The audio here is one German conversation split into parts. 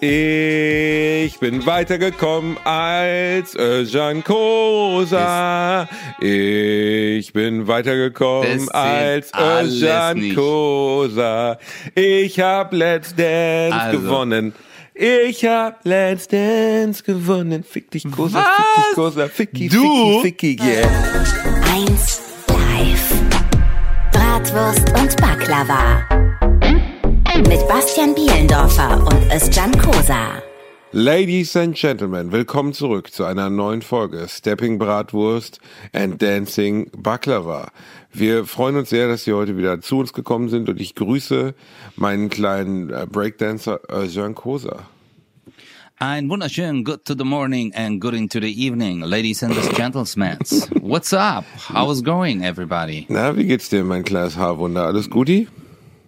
Ich bin weitergekommen als Özcan Kosa. Ich bin weitergekommen als Özcan Kosa. Ich hab Let's Dance also. gewonnen. Ich hab Let's Dance gewonnen. Fick dich, Kosa, Was? fick dich, Kosa, ficki, du? ficki, ficki, yeah. Eins live. Bratwurst und Baklava. Mit Bastian Bielendorfer und Özcan Kosa. Ladies and Gentlemen, willkommen zurück zu einer neuen Folge Stepping Bratwurst and Dancing Baklava. Wir freuen uns sehr, dass Sie heute wieder zu uns gekommen sind und ich grüße meinen kleinen äh, Breakdancer Özcan Kosa. Ein wunderschön good to the morning and good into the evening, ladies and gentlemen. What's up? How's going, everybody? Na, wie geht's dir, mein kleines Haarwunder? Alles Guti?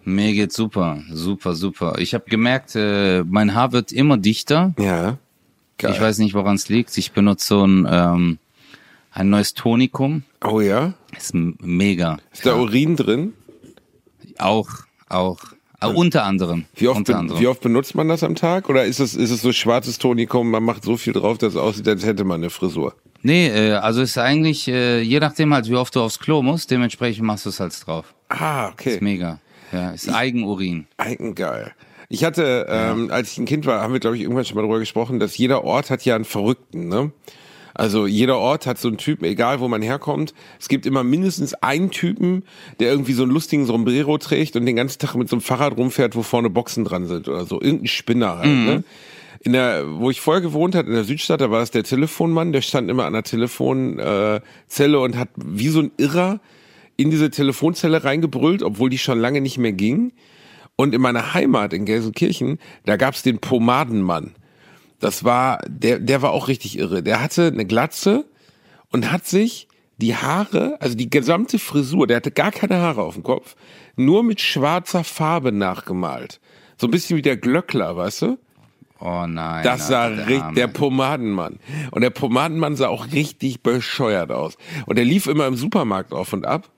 Mir geht's super, super, super. Ich habe gemerkt, äh, mein Haar wird immer dichter. Ja. Geil. Ich weiß nicht, woran es liegt. Ich benutze so ein, ähm, ein neues Tonikum. Oh ja? Ist mega. Ist da Urin drin? Auch, auch. Äh, unter anderem. Wie oft, unter anderem. wie oft benutzt man das am Tag? Oder ist es, ist es so schwarzes Tonikum, man macht so viel drauf, dass es aussieht, als hätte man eine Frisur? Nee, äh, also ist eigentlich, äh, je nachdem halt, wie oft du aufs Klo musst, dementsprechend machst du es halt drauf. Ah, okay. Ist mega. Ja, ist Eigenurin. Eigengeil. Ich hatte, ähm, ja. als ich ein Kind war, haben wir, glaube ich, irgendwann schon mal darüber gesprochen, dass jeder Ort hat ja einen Verrückten, ne? Also jeder Ort hat so einen Typen, egal wo man herkommt. Es gibt immer mindestens einen Typen, der irgendwie so einen lustigen Sombrero trägt und den ganzen Tag mit so einem Fahrrad rumfährt, wo vorne Boxen dran sind oder so. Irgendein Spinner halt, mhm. ne? In der, wo ich vorher gewohnt hatte, in der Südstadt, da war es der Telefonmann, der stand immer an der Telefonzelle äh, und hat wie so ein Irrer in diese Telefonzelle reingebrüllt, obwohl die schon lange nicht mehr ging. Und in meiner Heimat in Gelsenkirchen, da gab's den Pomadenmann. Das war, der, der war auch richtig irre. Der hatte eine Glatze und hat sich die Haare, also die gesamte Frisur, der hatte gar keine Haare auf dem Kopf, nur mit schwarzer Farbe nachgemalt. So ein bisschen wie der Glöckler, weißt du? Oh nein. Das sah richtig, der Pomadenmann. Und der Pomadenmann sah auch richtig bescheuert aus. Und der lief immer im Supermarkt auf und ab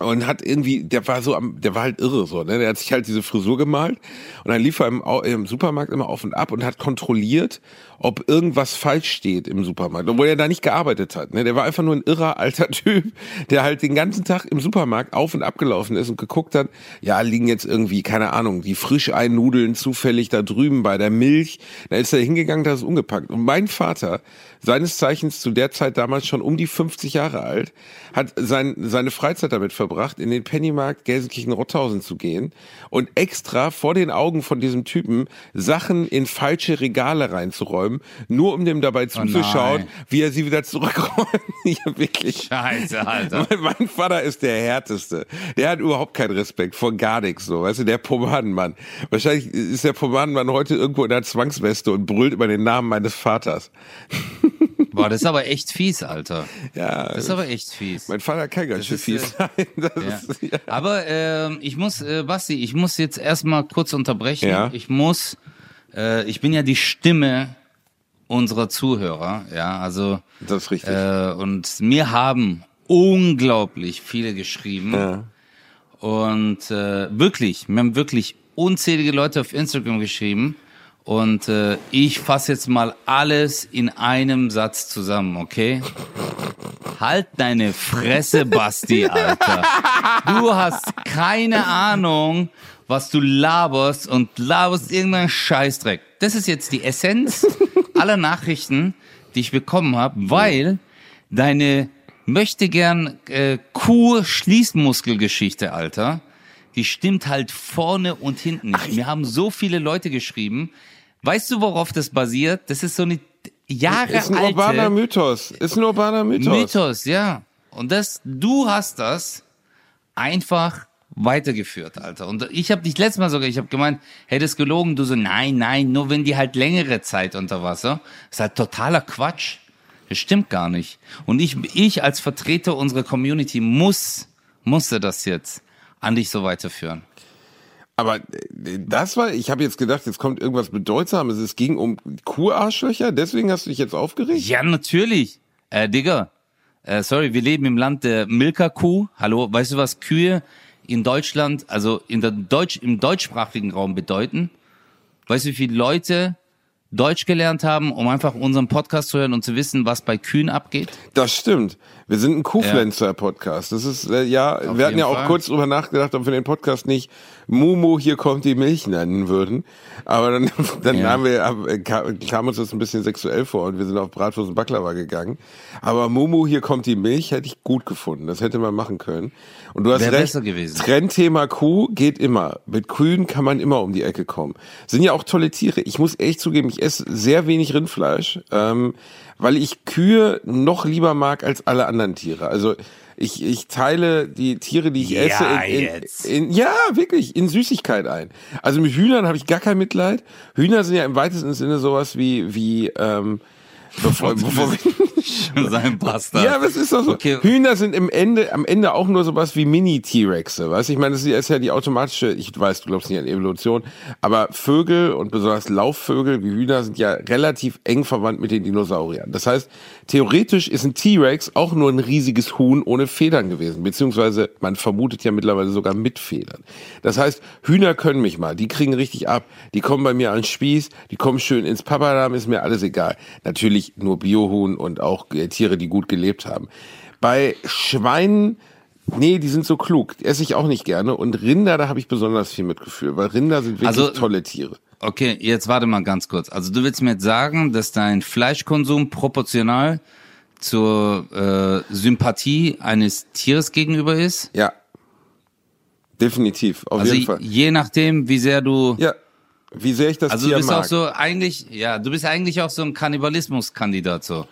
und hat irgendwie, der war so am, der war halt irre so, ne? Der hat sich halt diese Frisur gemalt und dann lief er im, im Supermarkt immer auf und ab und hat kontrolliert, ob irgendwas falsch steht im Supermarkt, obwohl er da nicht gearbeitet hat. Ne? Der war einfach nur ein irrer alter Typ, der halt den ganzen Tag im Supermarkt auf und ab gelaufen ist und geguckt hat, ja, liegen jetzt irgendwie, keine Ahnung, die Frischeinnudeln zufällig da drüben bei der Milch. Da ist er hingegangen, da ist ungepackt. Und mein Vater, seines Zeichens zu der Zeit damals schon um die 50 Jahre alt, hat sein, seine Freizeit damit verbracht, in den Pennymarkt Gelsenkirchen-Rotthausen zu gehen und extra vor den Augen von diesem Typen Sachen in falsche Regale reinzuräumen räumen, nur um dem dabei oh zuzuschauen, oh wie er sie wieder zurückräumt. ja, wirklich. Scheiße, Alter. Mein, mein, Vater ist der härteste. Der hat überhaupt keinen Respekt vor gar nichts so. Weißt du, der Pomadenmann. Wahrscheinlich ist der Pomadenmann heute irgendwo in der Zwangsweste und brüllt über den Namen meines Vaters. Boah, das ist aber echt fies, Alter. Ja. Das ist aber echt fies. Mein Vater kann ganz schön fies äh, sein. Ja. Ist, ja. Aber äh, ich muss, äh, Basti, ich muss jetzt erstmal kurz unterbrechen. Ja. Ich muss, äh, ich bin ja die Stimme unserer Zuhörer, ja, also das ist richtig. Äh, und mir haben unglaublich viele geschrieben ja. und äh, wirklich, mir haben wirklich unzählige Leute auf Instagram geschrieben und äh, ich fasse jetzt mal alles in einem Satz zusammen, okay? Halt deine Fresse, Basti, Alter. Du hast keine Ahnung, was du laberst und laberst irgendeinen Scheißdreck. Das ist jetzt die Essenz aller Nachrichten, die ich bekommen habe, weil deine möchte gern äh, Kuh-Schließmuskelgeschichte, Alter, die stimmt halt vorne und hinten nicht. Mir haben so viele Leute geschrieben. Weißt du, worauf das basiert? Das ist so eine Jahre alte... Ist ein urbaner Mythos. Ist ein urbaner Mythos. Mythos, ja. Und das, du hast das einfach weitergeführt, Alter. Und ich habe dich letztes Mal sogar, ich habe gemeint, das gelogen. Du so, nein, nein, nur wenn die halt längere Zeit unter Wasser. Das ist halt totaler Quatsch. Das stimmt gar nicht. Und ich, ich als Vertreter unserer Community muss, musste das jetzt an dich so weiterführen. Aber äh, das war, ich habe jetzt gedacht, jetzt kommt irgendwas Bedeutsames. Es ging um Kuharschlöcher, deswegen hast du dich jetzt aufgeregt? Ja, natürlich. Äh, Digga, äh, sorry, wir leben im Land der Milka-Kuh. Hallo, weißt du, was Kühe in Deutschland, also in der Deutsch, im deutschsprachigen Raum bedeuten? Weißt du, wie viele Leute Deutsch gelernt haben, um einfach unseren Podcast zu hören und zu wissen, was bei Kühen abgeht? Das stimmt. Wir sind ein Kuhpflanzer-Podcast. Das ist, äh, ja, Auf wir hatten ja auch Fall. kurz drüber nachgedacht, ob wir den Podcast nicht Mumu, hier kommt die Milch nennen würden. Aber dann, dann Ja. haben wir, haben- kam, kam uns das ein bisschen sexuell vor und wir sind auf Bratwurst und Baklava gegangen. Aber Mumu, hier kommt die Milch, hätte ich gut gefunden. Das hätte man machen können. Und du hast Wäre recht. besser gewesen. Trendthema Kuh geht immer. Mit Kühen kann man immer um die Ecke kommen. Sind ja auch tolle Tiere. Ich muss echt zugeben, ich esse sehr wenig Rindfleisch, ähm, weil ich Kühe noch lieber mag als alle anderen Tiere. Also ich, ich teile die Tiere, die ich Ja, esse, in, in, in, ja, wirklich, in Süßigkeit ein. Also mit Hühnern habe ich gar kein Mitleid. Hühner sind ja im weitesten Sinne sowas wie, wie, ähm, bevor, bevor wir, Sein Bastard. ja, aber es ist doch so. Okay. Hühner sind im Ende, am Ende auch nur sowas wie Mini-T-Rexe, weißt du? Ich meine, das ist ja- ist ja die automatische, ich weiß, du glaubst nicht an Evolution, aber Vögel und besonders Laufvögel wie Hühner sind ja relativ eng verwandt mit den Dinosauriern. Das heißt, theoretisch ist ein T-Rex auch nur ein riesiges Huhn ohne Federn gewesen, beziehungsweise man vermutet ja mittlerweile sogar mit Federn. Das heißt, Hühner können mich mal, die kriegen richtig ab, die kommen bei mir an den Spieß, die kommen schön ins Papadam, ist mir alles egal. Natürlich nur Biohuhn und auch Tiere, die gut gelebt haben. Bei Schweinen, nee, die sind so klug, esse ich auch nicht gerne. Und Rinder, da habe ich besonders viel Mitgefühl, weil Rinder sind wirklich Also- tolle Tiere. Okay, jetzt warte mal ganz kurz. Also du willst mir jetzt sagen, dass dein Fleischkonsum proportional zur äh, Sympathie eines Tieres gegenüber ist? Ja, definitiv, auf Also jeden Fall. je nachdem, wie sehr du Ja, wie sehr ich das Also du Tier bist mag. auch so eigentlich, ja, du bist eigentlich auch so ein Kannibalismuskandidat so.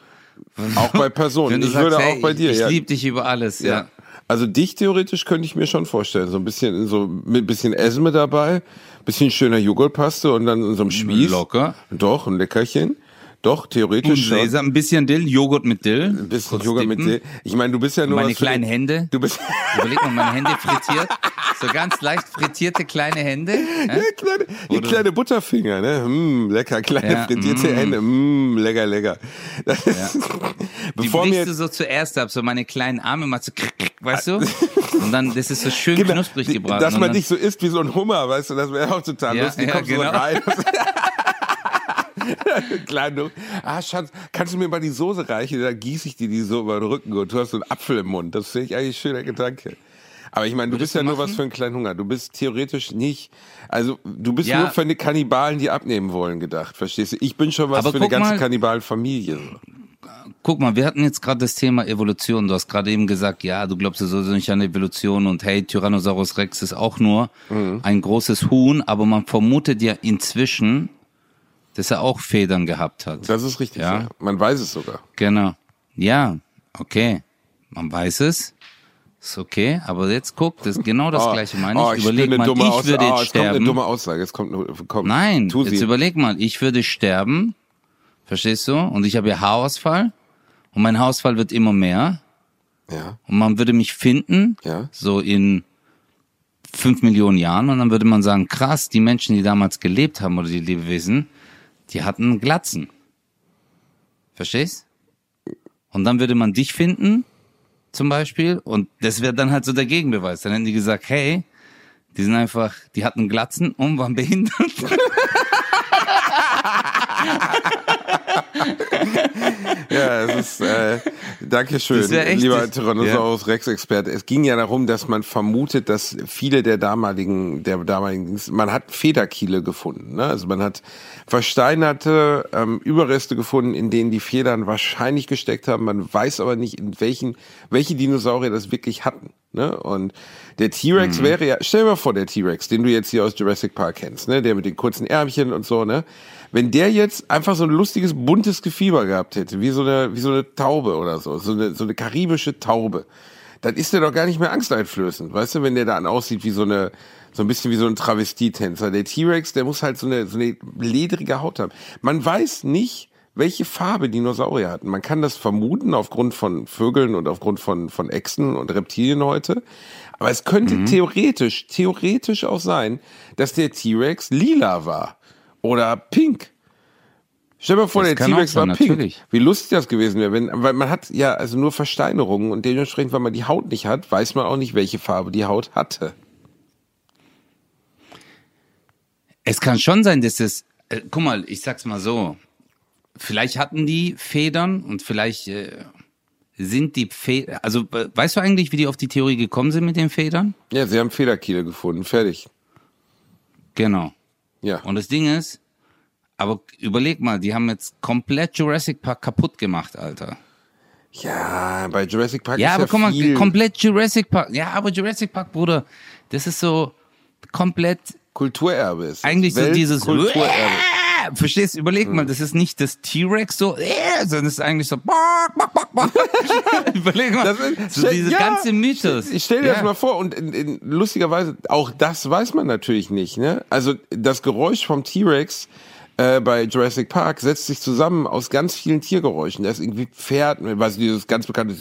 auch bei Personen. Du Ich sagst, würde hey, auch bei dir, ich ja. liebe dich über alles, ja. Ja. Also dich theoretisch könnte ich mir schon vorstellen. So ein bisschen, so mit ein bisschen Esme dabei, bisschen schöner Joghurtpaste und dann in so einem Spieß. Locker. Doch, ein Leckerchen. Doch, theoretisch schon. Sesam, ein bisschen Dill, Joghurt mit Dill. Ein bisschen kurz Joghurt mit dippen. Dill. Ich meine, du bist ja nur Meine kleinen Hände. Du bist Überleg mal, meine Hände frittiert. So ganz leicht frittierte kleine Hände. ja, Hä? kleine, die kleine Butterfinger, ne? Mm, lecker, kleine Ja, frittierte mm. Hände. Mm, lecker, lecker. Das ist, Die bevor brichst du so zuerst ab, so meine kleinen Arme mal so, weißt du? Und dann, das ist so schön Genau, knusprig die- gebraten. Dass und man dich so isst wie so ein Hummer, weißt du, das wäre auch total Ja, lustig. ja, Kommst du so genau. rein. Klein, ah, Schatz, kannst du mir mal die Soße reichen? Dann gieße ich dir die so über den Rücken und du hast so einen Apfel im Mund. Das finde ich eigentlich ein schöner Gedanke. Aber ich meine, du Würdest bist ja nur machen? was für einen kleinen Hunger. Du bist theoretisch nicht, also du bist Ja. nur für eine Kannibalen, die abnehmen wollen, gedacht. Verstehst du? Ich bin schon was Aber für eine ganze Kannibalenfamilie. Guck mal, wir hatten jetzt gerade das Thema Evolution. Du hast gerade eben gesagt, ja, du glaubst ja sowieso nicht an Evolution und hey, Tyrannosaurus Rex ist auch nur Mhm. ein großes Huhn, aber man vermutet ja inzwischen, dass er auch Federn gehabt hat. Das ist richtig. Ja. Ja. Man weiß es sogar. Genau. Ja, okay. Man weiß es. Ist okay, aber jetzt guck, das ist genau das Oh, gleiche meine oh, ich. Überleg mal, ich Aussage. würde oh, jetzt es kommt eine sterben. dumme Aussage. Jetzt kommt eine, komm, Nein, tu jetzt sie. überleg mal, ich würde sterben, verstehst du? Und ich habe ja Haarausfall und mein Haarausfall wird immer mehr Ja, und man würde mich finden, Ja. so in fünf Millionen Jahren und dann würde man sagen, krass, die Menschen, die damals gelebt haben oder die Lebewesen, die hatten Glatzen. Verstehst? Und dann würde man dich finden, zum Beispiel, und das wäre dann halt so der Gegenbeweis. Dann hätten die gesagt, hey, die sind einfach, die hatten Glatzen und waren behindert. Ja, es ist, äh, danke schön, lieber Tyrannosaurus Rex Experte. Es ging ja darum, dass man vermutet, dass viele der damaligen, der damaligen, man hat Federkiele gefunden, ne? Also man hat versteinerte ähm, Überreste gefunden, in denen die Federn wahrscheinlich gesteckt haben. Man weiß aber nicht, in welchen, welche Dinosaurier das wirklich hatten. Ne? Und der T-Rex Mhm. wäre ja, stell dir mal vor, der T-Rex, den du jetzt hier aus Jurassic Park kennst, ne? Der mit den kurzen Ärmchen und so, ne? Wenn der jetzt einfach so ein lustiges, buntes Gefieber gehabt hätte, wie so eine, wie so eine Taube oder so, so eine, so eine karibische Taube, dann ist der doch gar nicht mehr angsteinflößend, weißt du, wenn der dann aussieht wie so eine, so ein bisschen wie so ein Travestietänzer. Der T-Rex, der muss halt so eine, so eine ledrige Haut haben. Man weiß nicht, welche Farbe Dinosaurier hatten. Man kann das vermuten aufgrund von Vögeln und aufgrund von, von Echsen und Reptilien heute. Aber es könnte Mhm. theoretisch, theoretisch auch sein, dass der T-Rex lila war. Oder pink. Stell dir mal vor, Das der T-Rex war pink. natürlich. Wie lustig das gewesen wäre, wenn, weil man hat ja also nur Versteinerungen und dementsprechend, wenn man die Haut nicht hat, weiß man auch nicht, welche Farbe die Haut hatte. Es kann schon sein, dass es, äh, guck mal, ich sag's mal so, vielleicht hatten die Federn und vielleicht äh, sind die Federn, also äh, weißt du eigentlich, wie die auf die Theorie gekommen sind mit den Federn? Ja, sie haben Federkiele gefunden, fertig. Genau. Ja. Und das Ding ist, aber überleg mal, die haben jetzt komplett Jurassic Park kaputt gemacht, Alter. Ja, bei Jurassic Park Ja, ist aber ja guck mal, viel komplett Jurassic Park. Ja, aber Jurassic Park, Bruder, das ist so komplett Kulturerbe ist. eigentlich so dieses Kulturerbe. Verstehst? Überleg mal, das ist nicht das T-Rex so, äh, sondern es ist eigentlich so. bark, bark, bark, bark. Überleg mal, Das ist- so diese ja, ganze Mythos. Ich stell dir ja. das mal vor und in, in, lustigerweise, auch das weiß man natürlich nicht. Ne? Also das Geräusch vom T-Rex äh, bei Jurassic Park setzt sich zusammen aus ganz vielen Tiergeräuschen. Das ist irgendwie Pferd, was dieses ganz bekannte,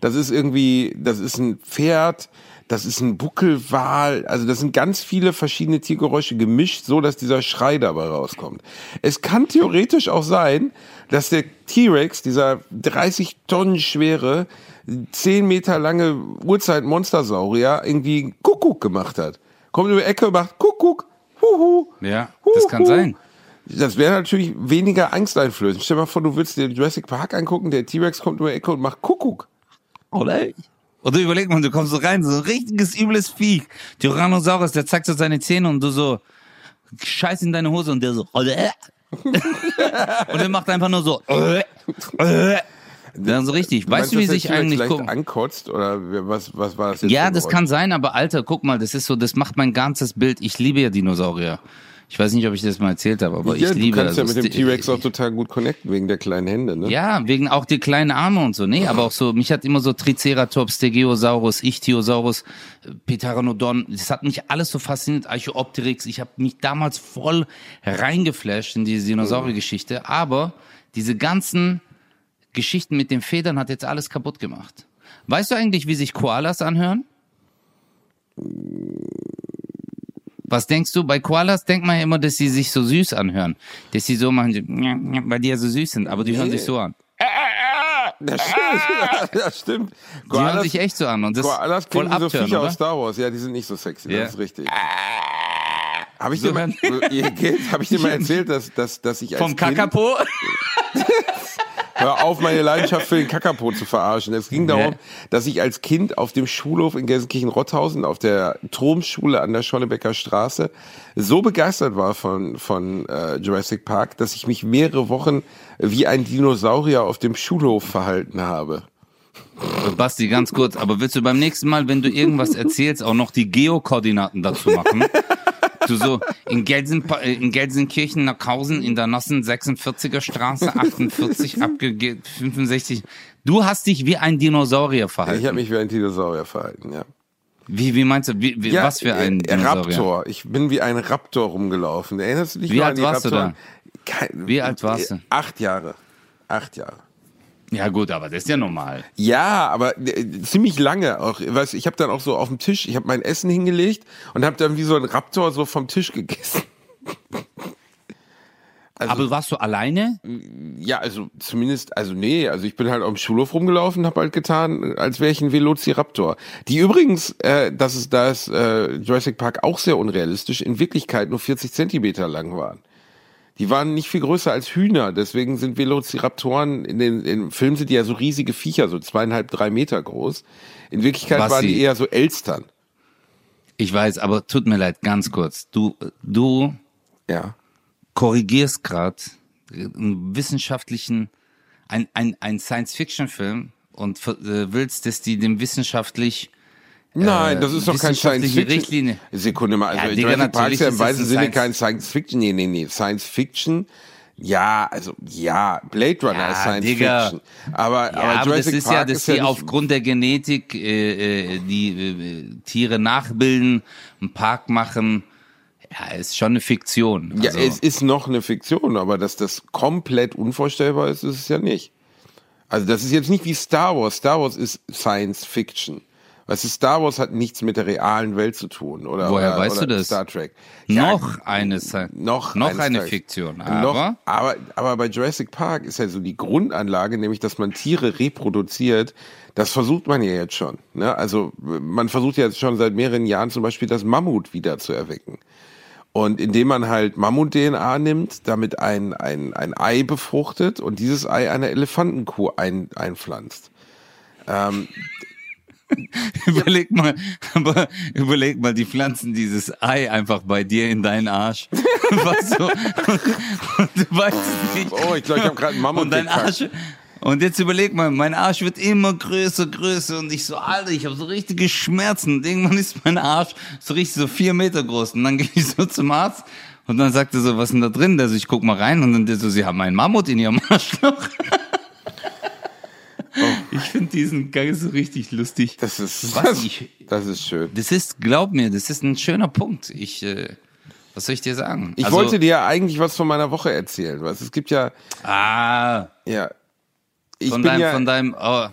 das ist irgendwie, das ist ein Pferd, das ist ein Buckelwal, also das sind ganz viele verschiedene Tiergeräusche gemischt, so dass dieser Schrei dabei rauskommt. Es kann theoretisch auch sein, dass der T-Rex, dieser 30 Tonnen schwere, 10 Meter lange Urzeit-Monstersaurier irgendwie Kuckuck gemacht hat. Kommt über die Ecke und macht Kuckuck, huhu. Ja, das kann huhu. sein. Das wäre natürlich weniger angsteinflößend. Stell dir mal vor, du willst dir Jurassic Park angucken, der T-Rex kommt über die Ecke und macht Kuckuck. Oder? Oder überleg mal, du kommst so rein, so ein richtiges übles Vieh. Tyrannosaurus, der zeigt so seine Zähne und du so, scheiß in deine Hose und der so, und der macht einfach nur so, dann so richtig. Weißt du, wie sich eigentlich, leicht guck, ankotzt oder was, was war das jetzt? ja, das kann sein, aber Alter, guck mal, das ist so, das macht mein ganzes Bild. Ich liebe ja Dinosaurier. Ich weiß nicht, ob ich das mal erzählt habe, aber ja, ich liebe du kannst ja also mit dem T-Rex auch total gut connecten, wegen der kleinen Hände, ne? Ja, wegen auch die kleinen Arme und so. Nee, aber auch so, mich hat immer so Triceratops, Stegosaurus, Ichthyosaurus, äh, Pteranodon, das hat mich alles so fasziniert, Archaeopteryx. Ich habe mich damals voll reingeflasht in diese Dinosauriergeschichte, aber diese ganzen Geschichten mit den Federn hat jetzt alles kaputt gemacht. Weißt du eigentlich, wie sich Koalas anhören? Was denkst du? Bei Koalas denkt man ja immer, dass sie sich so süß anhören. Dass sie so machen, so, weil die ja so süß sind, aber die hören sich so an. Das stimmt. das stimmt. Die hören sich echt so an und das Koalas voll klingen so abtören, Viecher oder? aus Star Wars. Ja, die sind nicht so sexy, Ja. das ist richtig. Habe ich, So dir mal- hören- hab ich dir mal erzählt, dass, dass, dass ich als Vom Kind... Kakapo? Hör auf, meine Leidenschaft für den Kakapo zu verarschen. Es ging darum, dass ich als Kind auf dem Schulhof in Gelsenkirchen-Rotthausen auf der Tromschule an der Schollebecker Straße so begeistert war von, von äh, Jurassic Park, dass ich mich mehrere Wochen wie ein Dinosaurier auf dem Schulhof verhalten habe. Basti, ganz kurz, aber willst du beim nächsten Mal, wenn du irgendwas erzählst, auch noch die Geokoordinaten dazu machen? Du so, in, Gelsen, in Gelsenkirchen, Nackhausen, in der Nossen 46er Straße, 48, abge 65. Du hast dich wie ein Dinosaurier Ich verhalten. habe mich wie ein Dinosaurier verhalten, ja. Wie, wie meinst du, wie, wie, was für ein äh, Dinosaurier? Raptor. Ich bin wie ein Raptor rumgelaufen. Erinnerst du dich Wie alt an die warst du? Kein, Wie alt warst du? Acht Jahre. Acht Jahre. Ja gut, aber das ist ja normal. Ja, aber äh, ziemlich lange auch. Weißt, ich habe dann auch so auf dem Tisch, ich habe mein Essen hingelegt und habe dann wie so ein Raptor so vom Tisch gegessen. Also- aber warst du alleine? Ja, also zumindest, also nee, also ich bin halt auf dem Schulhof rumgelaufen, habe halt getan, als wäre ich ein Velociraptor. Die übrigens, äh, das ist da ist äh, Jurassic Park auch sehr unrealistisch, in Wirklichkeit nur 40 Zentimeter lang waren. Die waren nicht viel größer als Hühner, deswegen sind Velociraptoren in den im Film sind die ja so riesige Viecher, so zweieinhalb, drei Meter groß. In Wirklichkeit Basti. waren die eher so Elstern. Ich weiß, aber tut mir leid, ganz kurz. Du, du Ja. korrigierst gerade einen wissenschaftlichen, ein, ein, ein Science-Fiction-Film und äh, willst, dass die dem wissenschaftlich Nein, das ist doch kein Science wissenschaftliche Fiction. Richtlinie. Sekunde mal, also Ja, Digga, Jurassic Park ist ja im ein Sinne kein Science- Science Fiction. Nee, nee, nee. Science Fiction, ja, also ja, Blade Runner Ja, ist Science Digga. Fiction. Aber, Ja, aber aber, Jurassic das ist Park ja, dass ist sie ja nicht, aufgrund der Genetik äh, äh, die äh, Tiere nachbilden, einen Park machen. Ja, ist schon eine Fiktion. Ja, Also, es ist noch eine Fiktion, aber dass das komplett unvorstellbar ist, ist es ja nicht. Also das ist jetzt nicht wie Star Wars. Star Wars ist Science Fiction. Weißt du, Star Wars hat nichts mit der realen Welt zu tun. Oder, Woher oder, weißt oder du das? Star Trek. Ja, noch eine, noch, noch eine. Fiktion. Noch, Aber aber, aber bei Jurassic Park ist ja so die Grundanlage, nämlich, dass man Tiere reproduziert. Das versucht man ja jetzt schon. Ne? Also man versucht ja jetzt schon seit mehreren Jahren zum Beispiel das Mammut wieder zu erwecken. Und indem man halt Mammut-DNA nimmt, damit ein, ein, ein Ei befruchtet und dieses Ei einer Elefantenkuh ein, einpflanzt. Ähm, überleg mal, aber überleg mal, die pflanzen dieses Ei einfach bei dir in deinen Arsch. Was so, und, und du weißt nicht. oh, ich glaube, ich habe gerade einen Mammut Und dein. Arsch. Und jetzt überleg mal, mein Arsch wird immer größer, größer und ich so, Alter, ich habe so richtige Schmerzen. Und irgendwann ist mein Arsch so richtig so vier Meter groß. Und dann gehe ich so zum Arzt und dann sagt er so, was ist denn da drin? Also ich guck mal rein und dann der so, sie haben einen Mammut in ihrem Arschloch. Ich finde diesen Gang so richtig lustig. Das ist, Was das, ich- das ist schön. Das ist, glaub mir, das ist ein schöner Punkt. Ich, äh, was soll ich dir sagen? Ich Also- wollte dir ja eigentlich was von meiner Woche erzählen. Was es gibt ja, Ah, ja, ich von bin deinem, ja, von deinem, oh,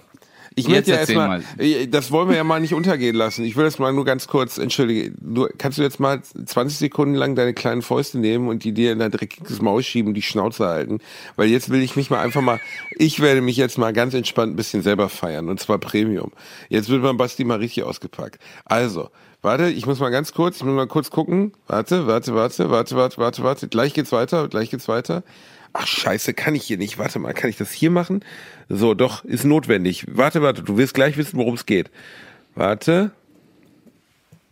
ich jetzt möchte ja erstmal, das wollen wir ja mal nicht untergehen lassen. Ich will das mal nur ganz kurz, entschuldige, du, kannst du jetzt mal 20 Sekunden lang deine kleinen Fäuste nehmen und die dir in dein dreckiges Maul schieben und die Schnauze halten? Weil jetzt will ich mich mal einfach mal, ich werde mich jetzt mal ganz entspannt ein bisschen selber feiern und zwar Premium. Jetzt wird beim Basti mal richtig ausgepackt. Also, Warte, ich muss mal ganz kurz, ich muss mal kurz gucken. Warte, warte, warte, warte, warte, warte, warte. Gleich geht's weiter, gleich geht's weiter. Ach scheiße, kann ich hier nicht. Warte mal, kann ich das hier machen? So, doch, ist notwendig. Warte, warte, du wirst gleich wissen, worum es geht. Warte.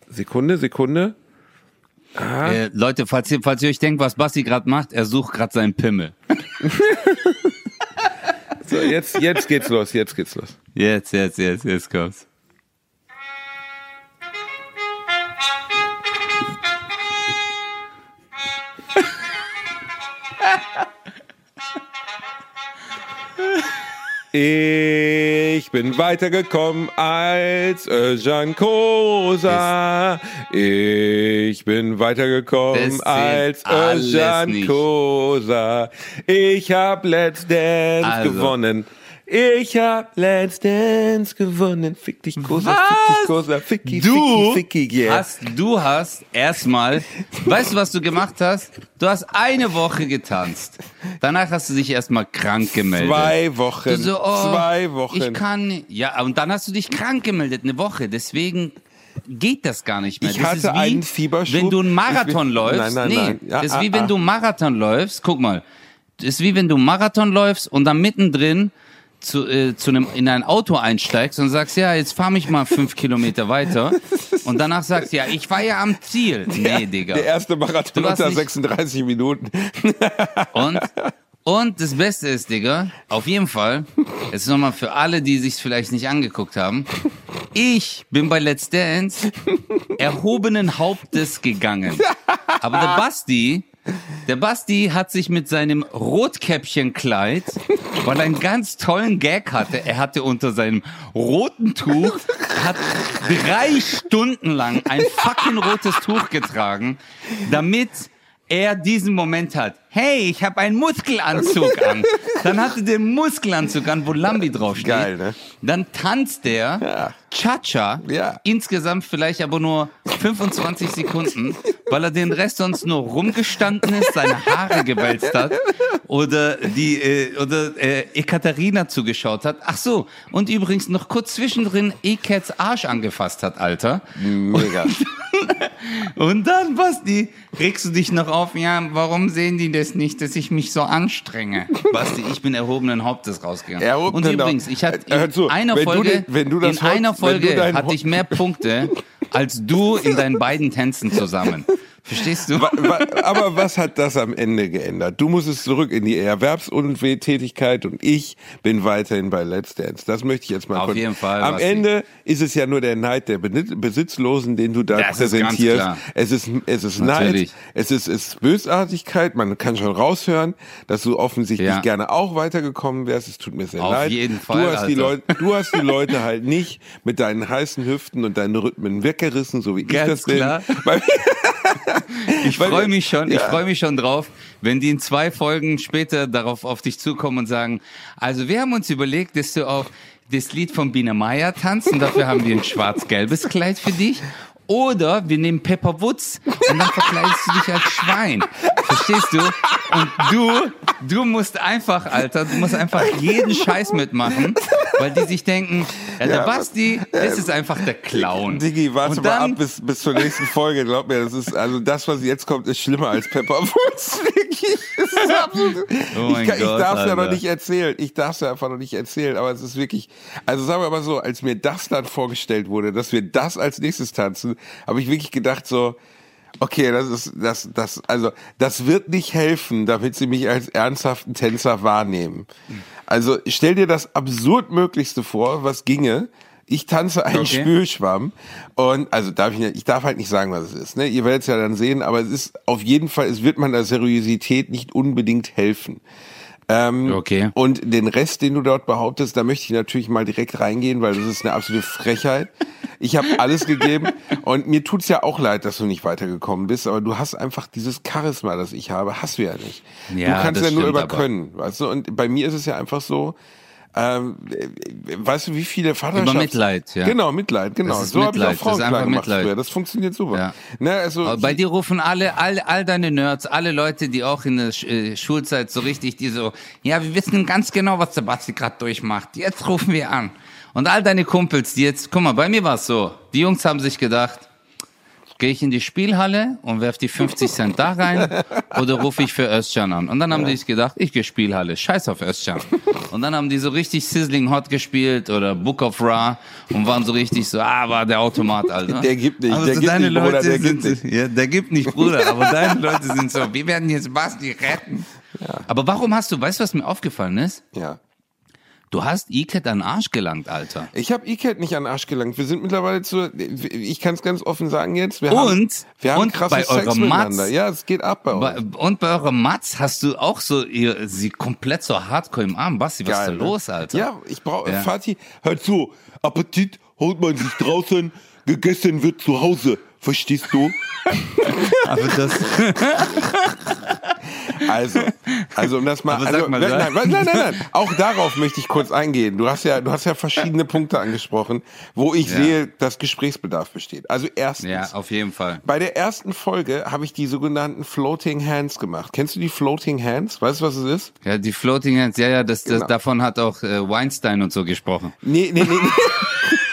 Sekunde, Sekunde. äh, Leute, falls ihr, falls ihr euch denkt, was Basti gerade macht, er sucht gerade seinen Pimmel. So, jetzt, jetzt geht's los, jetzt geht's los. Jetzt, jetzt, jetzt, jetzt kommt's. Ich bin weitergekommen als Özcan Kosa. Ich bin weitergekommen als Özcan. Kosa. Ich hab Let's Dance Also. gewonnen. Ich hab Let's Dance gewonnen. Fick dich, Kosa, fick dich, Kosa, ficki, Du ficki, ficki, yeah. hast, du hast erstmal, weißt du, was du gemacht hast? Du hast eine Woche getanzt. Danach hast du dich erstmal krank gemeldet. Zwei Wochen. Du so, oh, zwei Wochen. Ich kann, ja, und dann hast du dich krank gemeldet, eine Woche. Deswegen geht das gar nicht mehr. Ich das hatte ist wie, einen Fieberschub. Wenn du einen Marathon Ich- läufst. Nein, nein, nee, nein. Ja, das ist ah, wie wenn ah. du einen Marathon läufst. Guck mal. Das ist wie wenn du einen Marathon läufst und dann mittendrin zu, äh, zu einem, in ein Auto einsteigst und sagst, ja, jetzt fahr mich mal fünf Kilometer weiter. Und danach sagst, ja, ich war ja am Ziel. Nee, Digga. Der erste Marathon unter nicht- 36 Minuten. Und, und das Beste ist, Digga, auf jeden Fall, jetzt nochmal für alle, die sich vielleicht nicht angeguckt haben, ich bin bei Let's Dance erhobenen Hauptes gegangen. Aber der Basti, der Basti hat sich mit seinem Rotkäppchenkleid, weil er einen ganz tollen Gag hatte, er hatte unter seinem roten Tuch, hat drei Stunden lang ein fucking rotes Tuch getragen, damit er diesen Moment hat. Hey, ich habe einen Muskelanzug an. Dann hatte der Muskelanzug an, wo Lambi draufsteht. Geil, ne? Dann tanzt der Ja. Cha-Cha. Ja. Insgesamt vielleicht aber nur 25 Sekunden, weil er den Rest sonst nur rumgestanden ist, seine Haare gewälzt hat oder die äh, oder äh, Ekaterina zugeschaut hat. Ach so, und übrigens noch kurz zwischendrin Ekats Arsch angefasst hat, Alter. Mega. Und dann, Basti, regst du dich noch auf, ja, warum sehen die das nicht, dass ich mich so anstrenge? Basti, ich bin erhobenen Hauptes rausgegangen. Erhobenen Und übrigens, ich hatte Äh, hör in zu, einer wenn du Folge, du das in einer wenn du Folge hatte ich mehr Punkte als du in deinen beiden Tänzen zusammen. Verstehst du? Aber was hat das am Ende geändert? Du musstest zurück in die Erwerbsuntätigkeit und ich bin weiterhin bei Let's Dance. Das möchte ich jetzt mal Auf kurz. jeden Fall, Am. Ende ist es ja nur der Neid der Besitzlosen, den du da Das ist ganz präsentierst. klar. Es ist, es ist Neid, Natürlich. es ist, es ist Bösartigkeit. Man kann schon raushören, dass du offensichtlich Ja. gerne auch weitergekommen wärst. Es tut mir sehr Auf leid. jeden Fall, Du hast die Alter. Leute, du hast die Leute halt nicht mit deinen heißen Hüften und deinen Rhythmen weggerissen, so wie ich Ganz das bin. klar. Ich freue mich schon, ich Ja. freue mich schon drauf, wenn die in zwei Folgen später darauf auf dich zukommen und sagen, also wir haben uns überlegt, dass du auf das Lied von Biene Meier tanzt und dafür haben wir ein schwarz-gelbes Kleid für dich. Oder wir nehmen Pepper Woods und dann verkleidest du dich als Schwein. Verstehst du? Und du, du musst einfach, Alter, du musst einfach jeden Scheiß mitmachen, weil die sich denken, ja, der Ja, Basti, das ist einfach der Clown. Diggi, warte Und mal dann- ab bis, bis zur nächsten Folge. Glaub mir, das ist, also das, was jetzt kommt, ist schlimmer als Pepperwoods. Wirklich. Das ist absolut, Oh ich kann, ich Gott, darf es ja noch Alter. nicht erzählen. Ich darf es ja einfach noch nicht erzählen, aber es ist wirklich, also sagen wir mal so, als mir das dann vorgestellt wurde, dass wir das als nächstes tanzen, habe ich wirklich gedacht so, Okay, das ist das das also das wird nicht helfen, damit sie mich als ernsthaften Tänzer wahrnehmen. Also stell dir das absurd möglichste vor, was ginge. Ich tanze einen Okay. Spülschwamm und also darf ich nicht, ich darf halt nicht sagen, was es ist. Ne? Ihr werdet es ja dann sehen, aber es ist auf jeden Fall, es wird meiner Seriosität nicht unbedingt helfen. Ähm, Okay. Und den Rest, den du dort behauptest, da möchte ich natürlich mal direkt reingehen, weil das ist eine absolute Frechheit. Ich habe alles gegeben und mir tut's ja auch leid, dass du nicht weitergekommen bist, aber du hast einfach dieses Charisma, das ich habe, hast du ja nicht. Ja, du kannst das ja nur über können, weißt du? Und bei mir ist es ja einfach so, ähm, äh, weißt du, wie viele Vaterschafts... Über Mitleid, ja. Genau, Mitleid, genau. Das ist so habe ich auch das Frauen klar einfach gemacht Mitleid. früher. Das funktioniert super. Ja. Ne, also, Aber bei dir rufen alle, all, all deine Nerds, alle Leute, die auch in der Sch äh, Schulzeit so richtig, die so, ja, wir wissen ganz genau, was der Basti gerade durchmacht. Jetzt rufen wir an. Und all deine Kumpels, die jetzt, guck mal, bei mir war es so. Die Jungs haben sich gedacht, gehe ich in die Spielhalle und werf die 50 Cent da rein oder rufe ich für Özcan an? Und dann haben die sich gedacht, ich gehe Spielhalle, scheiß auf Özcan. Und dann haben die so richtig Sizzling Hot gespielt oder Book of Ra und waren so richtig so, ah, war der Automat, Alter. Der gibt nicht, Aber der gibt nicht, Bruder, der gibt nicht. Ja, der gibt nicht, Bruder, aber deine Leute sind so, wir werden jetzt Basti retten. Aber warum hast du, weißt du, was mir aufgefallen ist? ja. Du hast Iket an Arsch gelangt, Alter. Ich habe E-Cat nicht an Arsch gelangt. Wir sind mittlerweile zu, ich kann es ganz offen sagen jetzt, wir Und? haben, wir haben Und bei eurem. Mats? Ja, es geht ab bei uns. Bei- Und bei eurem Mats hast du auch so ihr, sie komplett so hardcore im Arm. Basti, was ist da Geil, ne? los, Alter? Ja, ich brauche, Ja. Fatih, hör zu, Appetit holt man sich draußen, gegessen wird zu Hause. Verstehst du? Aber das, Also, also um das mal, Aber also, mal, nein, nein, nein, nein, nein, auch darauf möchte ich kurz eingehen. Du hast ja, du hast ja verschiedene Punkte angesprochen, wo ich Ja. sehe, dass Gesprächsbedarf besteht. Also erstens, ja, auf jeden Fall. Bei der ersten Folge habe ich die sogenannten Floating Hands gemacht. Kennst du die Floating Hands? Weißt du, was es ist? Ja, die Floating Hands, ja, ja, das, das, Genau. davon hat auch äh, Weinstein und so gesprochen. Nee, nee, nee. nee.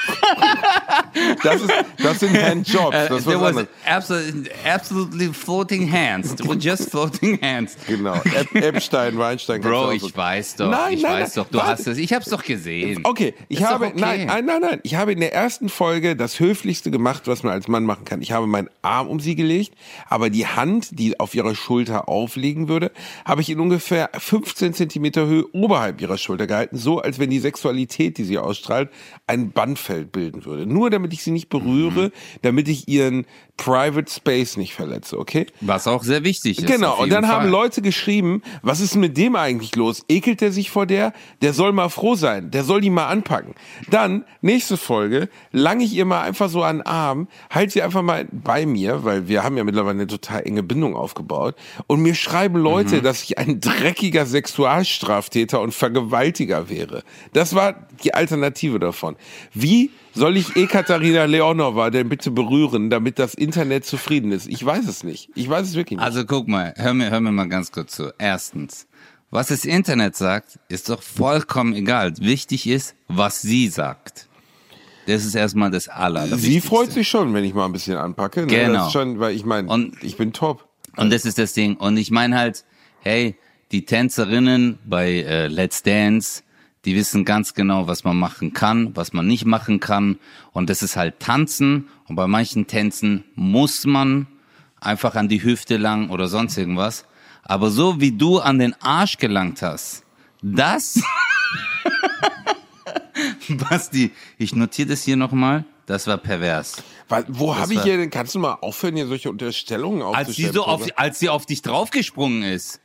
Das, ist, das sind Handjobs. Uh, Das ist there was anderes. absolutely, absolutely floating hands. Just floating hands. Genau. Ep Epstein, Weinstein. Bro, ich weiß doch, Nein, ich nein, weiß nein, doch, du warte. hast es, ich hab's doch gesehen. Okay, ich Ist habe, okay. nein, nein, nein, nein, ich habe in der ersten Folge das Höflichste gemacht, was man als Mann machen kann. Ich habe meinen Arm um sie gelegt, aber die Hand, die auf ihrer Schulter aufliegen würde, habe ich in ungefähr 15 Zentimeter Höhe oberhalb ihrer Schulter gehalten, so als wenn die Sexualität, die sie ausstrahlt, ein Bandfeld bilden würde. Nur damit ich sie nicht berühre, damit ich ihren Private Space nicht verletze, okay? Was auch sehr wichtig ist. Genau, und dann haben Fall. Leute geschrieben, was ist mit dem eigentlich los? Ekelt der sich vor der? Der soll mal froh sein, der soll die mal anpacken. Dann, nächste Folge, lang ich ihr mal einfach so an den Arm, halt sie einfach mal bei mir, weil wir haben ja mittlerweile eine total enge Bindung aufgebaut. Und mir schreiben Leute, dass ich ein dreckiger Sexualstraftäter und Vergewaltiger wäre. Das war die Alternative davon. Wie soll ich Ekaterina Leonova denn bitte berühren, damit das Internet zufrieden ist? Ich weiß es nicht. Ich weiß es wirklich nicht. Also guck mal, hör mir, hör mir mal ganz kurz zu. Erstens, was das Internet sagt, ist doch vollkommen egal. Wichtig ist, was sie sagt. Das ist erstmal das Aller. Sie freut sich schon, wenn ich mal ein bisschen anpacke. Ne? Genau. Das ist schon, weil ich meine, Und- ich bin top. Und das ist das Ding. Und ich meine halt, hey, die Tänzerinnen bei äh, Let's Dance, die wissen ganz genau, was man machen kann, was man nicht machen kann. Und das ist halt Tanzen. Und bei manchen Tänzen muss man einfach an die Hüfte lang oder sonst irgendwas. Aber so wie du an den Arsch gelangt hast, das, Basti, ich notiere das hier nochmal, das war pervers. Weil, wo habe ich hier denn, kannst du mal aufhören, hier solche Unterstellungen Als sie aufzustellen? so auf, als sie auf dich draufgesprungen ist.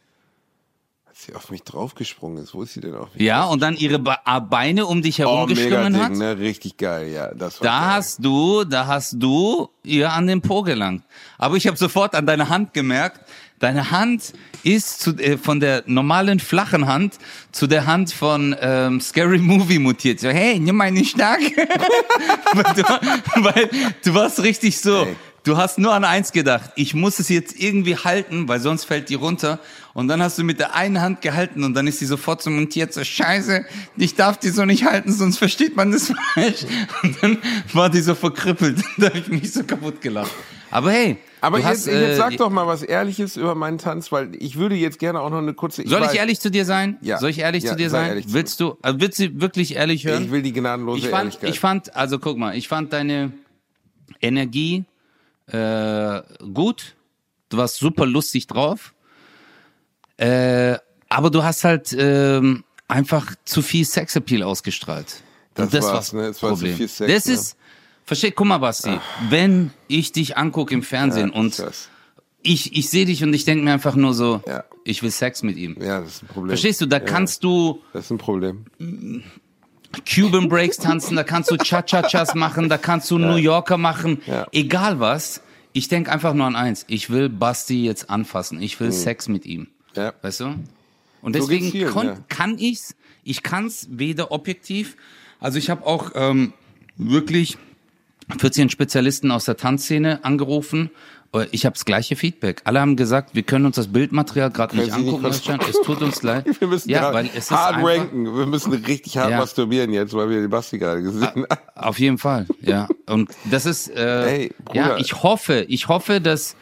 Sie auf mich draufgesprungen ist. Wo ist sie denn auf mich? Ja, und dann ihre Be äh, Beine um dich oh, herum mega geschlungen hat. ne? Richtig geil, ja. Das war Da geil. hast du, da hast du ihr an den Po gelangt. Aber ich habe sofort an deiner Hand gemerkt, deine Hand ist zu, äh, von der normalen flachen Hand zu der Hand von ähm, Scary Movie mutiert. So, hey, nimm mal nicht stark. weil, du, weil du warst richtig so, Ey. Du hast nur an eins gedacht. Ich muss es jetzt irgendwie halten, weil sonst fällt die runter. Und dann hast du mit der einen Hand gehalten und dann ist sie sofort so montiert, so scheiße, ich darf die so nicht halten, sonst versteht man das falsch. Und dann war die so verkrüppelt. da habe ich mich so kaputt gelacht. Aber hey, Aber jetzt, hast, äh, jetzt sag doch mal was Ehrliches über meinen Tanz, weil ich würde jetzt gerne auch noch eine kurze. Soll ich weiß- ehrlich zu dir sein? Ja. Soll ich ehrlich Ja, zu dir sei sein? willst du, also willst du wirklich ehrlich hören? Ich will die gnadenlose ich fand, Ehrlichkeit. ich fand, also guck mal, ich fand deine Energie äh, gut. Du warst super lustig drauf. Äh, aber du hast halt ähm, einfach zu viel Sexappeal ausgestrahlt. Das das war's, war ne? Es war zu Problem. viel Sex, das ne? ist, versteh, guck mal, Basti, wenn ich dich angucke im Fernsehen Ja, und das- ich, ich sehe dich und ich denke mir einfach nur so, Ja. ich will Sex mit ihm. ja, das ist ein Problem. Verstehst du, da ja, kannst du Das ist ein Problem. Cuban Breaks tanzen, da kannst du Cha-Cha-Chas machen, da kannst du New Yorker machen, Ja. egal was. Ich denk einfach nur an eins, ich will Basti jetzt anfassen, ich will Sex mit ihm. Ja. Weißt du? Und So deswegen vielen, ja. kann ich's, ich kann's weder objektiv, also ich habe auch ähm, wirklich 14 Spezialisten aus der Tanzszene angerufen. Äh, Ich habe das gleiche Feedback. Alle haben gesagt, wir können uns das Bildmaterial gerade nicht nicht angucken. Özcan. es tut uns leid. Wir müssen ja, weil es ist hart einfach, ranken. Wir müssen richtig hart Ja. masturbieren jetzt, weil wir den Basti gerade gesehen haben. Auf jeden Fall, ja. Und das ist, äh, Ey, Bruder. ja, ich hoffe, ich hoffe, dass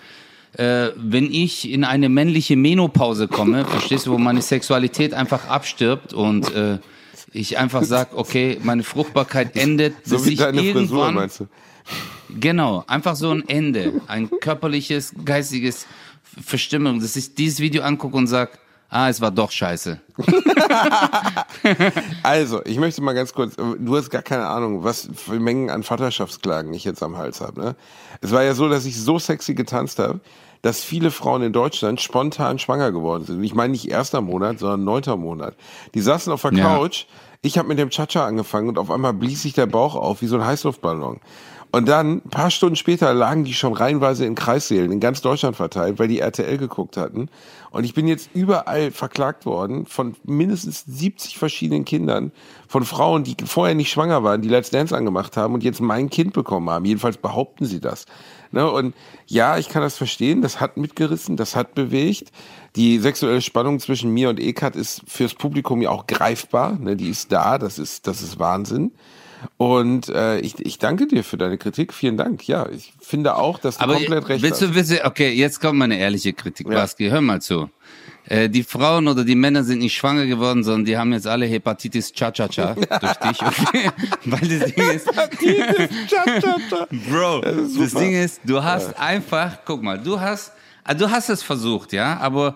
äh, wenn ich in eine männliche Menopause komme, verstehst du, wo meine Sexualität einfach abstirbt und äh, ich einfach sag, okay, meine Fruchtbarkeit endet, So wie ich Frisur, irgendwann, meinst du? Genau, einfach so ein Ende, ein körperliches, geistiges Verstimmung, dass ich dieses Video angucke und sag, ah, es war doch scheiße. Also, ich möchte mal ganz kurz, du hast gar keine Ahnung, was für Mengen an Vaterschaftsklagen ich jetzt am Hals habe. Ne? Es war ja so, dass ich so sexy getanzt habe, dass viele Frauen in Deutschland spontan schwanger geworden sind. Ich meine nicht erster Monat, sondern neunter Monat. Die saßen auf der Ja. Couch, ich habe mit dem Cha-Cha angefangen und auf einmal blies sich der Bauch auf wie so ein Heißluftballon. Und dann, ein paar Stunden später, lagen die schon reihenweise in Kreissälen in ganz Deutschland verteilt, weil die RTL geguckt hatten. Und ich bin jetzt überall verklagt worden von mindestens 70 verschiedenen Kindern, von Frauen, die vorher nicht schwanger waren, die Let's Dance angemacht haben und jetzt mein Kind bekommen haben. Jedenfalls behaupten sie das. Ne? Und ja, ich kann das verstehen, das hat mitgerissen, das hat bewegt. Die sexuelle Spannung zwischen mir und Ekat ist fürs Publikum ja auch greifbar. Ne? Die ist da, das ist, das ist Wahnsinn. Und äh, ich, ich danke dir für deine Kritik. Vielen Dank. Ja, ich finde auch, dass du Aber komplett recht willst hast. du, willst du, okay, jetzt kommt meine ehrliche Kritik, Ja. Baski, hör mal zu. Äh, die Frauen oder die Männer sind nicht schwanger geworden, sondern die haben jetzt alle Hepatitis Cha-Cha-Cha durch dich, okay? Weil das Ding ist, Bro, das, super. Ding ist, du hast einfach, guck mal, du hast, ah, du hast es versucht, ja, aber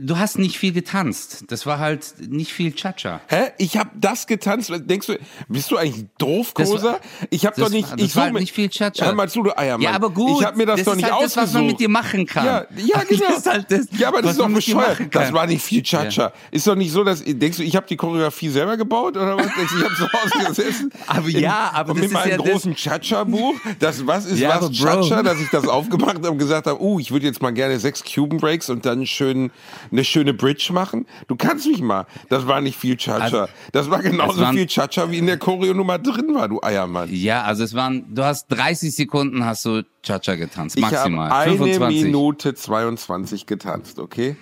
du hast nicht viel getanzt. Das war halt nicht viel Cha-Cha. Hä? Ich habe das getanzt. Denkst du, bist du eigentlich doof, Das Kosa? Ich habe das doch nicht. war- das ich war halt mir- nicht viel Cha-Cha. Hör mal zu, du Eiermann. Ja, aber gut. Ich habe mir das, doch ist nicht halt ausgesucht. das, was man mit dir machen kann. Ja, ja, genau. Das ist halt das, ja, aber das ist doch bescheuert. Das war nicht viel Cha-Cha. Ist doch nicht so, dass denkst du, ich habe die Choreografie selber gebaut oder was? Denkst du, ich habe zu Hause gesessen? Aber ja, aber und das mit ist meinem ja das- großen Cha-Cha-Buch. Das was ist Ja, was. Cha-Cha, dass ich das aufgemacht habe und gesagt habe, uh, ich würde jetzt mal gerne sechs Cuban Breaks und dann schön eine schöne Bridge machen. Du kannst mich mal. Das war nicht viel Cha-Cha. Also, das war genauso waren- viel Cha-Cha, wie in der Choreo-Nummer drin war, du Eiermann. Ja, also es waren, du hast 30 Sekunden hast du Cha-Cha getanzt, Ich habe maximal. eine 25. Minute 22 getanzt, okay?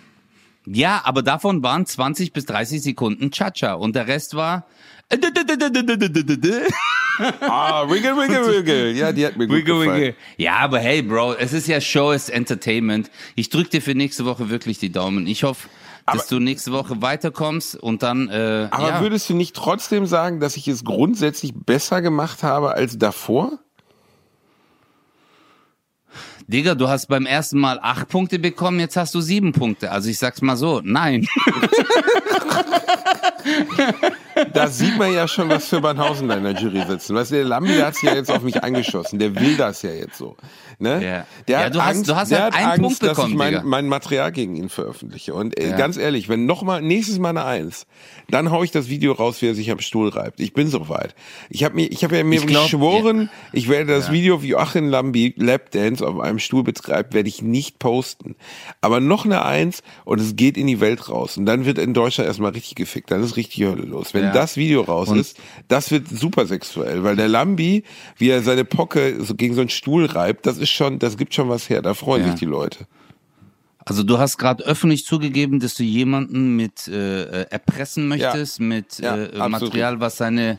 Ja, aber davon waren 20 bis 30 Sekunden Cha-Cha und der Rest war Ah, wiggle, wiggle, wiggle. Ja, die hat mir gut Wiggle, gefallen. wiggle. Ja, aber hey, Bro, es ist ja Show, es ist Entertainment. Ich drück dir für nächste Woche wirklich die Daumen. Ich hoffe, dass Aber- du nächste Woche weiterkommst und dann, äh, Aber ja. würdest du nicht trotzdem sagen, dass ich es grundsätzlich besser gemacht habe als davor? Digga, du hast beim ersten Mal acht Punkte bekommen, jetzt hast du sieben Punkte. Also ich sag's mal so, nein. Da sieht man ja schon, was für Banhausen da in der Jury sitzen. Weißt du, der Lambi, hat sich ja jetzt auf mich eingeschossen. Der will das ja jetzt so. Ne? Ja. Der Ja, hat du hast- Angst, du hast der halt einen Angst, Punkt dass bekommen, ich mein, mein Material gegen ihn veröffentliche. Und äh, Ja. ganz ehrlich, wenn noch mal nächstes Mal eine Eins, dann hau ich das Video raus, wie er sich am Stuhl reibt. Ich bin soweit. Ich habe mir, ich habe ja mir glaub, geschworen, ich werde das Ja. Video, wie Joachim Lambi Lapdance auf einem Stuhl betreibt, werde ich nicht posten. Aber noch eine Eins und es geht in die Welt raus. Und dann wird in Deutschland erstmal richtig gefickt. Dann ist richtig Hölle los. Wenn Ja. das Video raus Und- ist, das wird super sexuell, weil der Lambi, wie er seine Pocke so gegen so einen Stuhl reibt, das ist schon, das gibt schon was her, da freuen Ja. sich die Leute. Also du hast gerade öffentlich zugegeben, dass du jemanden mit äh, äh, erpressen möchtest, mit Ja, äh, absolut. Material, was seine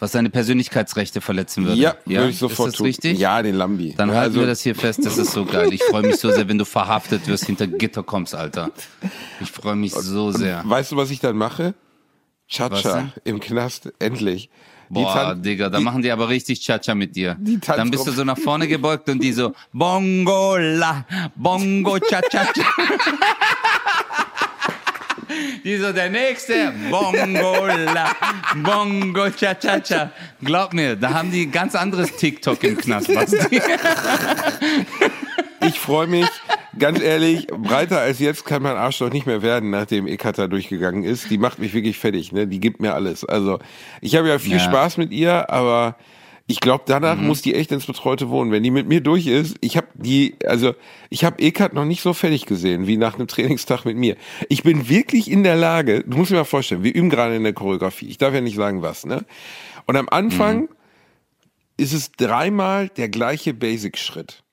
was seine Persönlichkeitsrechte verletzen würde. Ja, würde ich sofort ist das tun. richtig? Ja, den Lambi. Dann Ja, halten also- wir das hier fest, das ist so geil. Ich freue mich so sehr, wenn du verhaftet wirst, hinter Gitter kommst, Alter. Ich freue mich so sehr. Weißt du, was ich dann mache? Cha-Cha im Knast, endlich. Boah, Digga, da machen die aber richtig Cha-Cha mit dir. Dann bist du so nach vorne gebeugt und die so Bongo la, Bongo Cha-Cha-Cha. Die so, der nächste, Bongo la, Bongo Cha-Cha-Cha. Glaub mir, da haben die ganz anderes TikTok im Knast, Basti. Ich freue mich, ganz ehrlich, breiter als jetzt kann mein Arschloch nicht mehr werden, nachdem Ekata durchgegangen ist. Die macht mich wirklich fertig, ne? Die gibt mir alles. Also, ich habe ja viel Ja. Spaß mit ihr, aber ich glaube, danach muss die echt ins betreute Wohnen. Wenn die mit mir durch ist, ich habe die, also ich habe Ekat noch nicht so fertig gesehen wie nach einem Trainingstag mit mir. Ich bin wirklich in der Lage, du musst dir mal vorstellen, wir üben gerade in der Choreografie. Ich darf ja nicht sagen was, ne? Und am Anfang ist es dreimal der gleiche Basic-Schritt.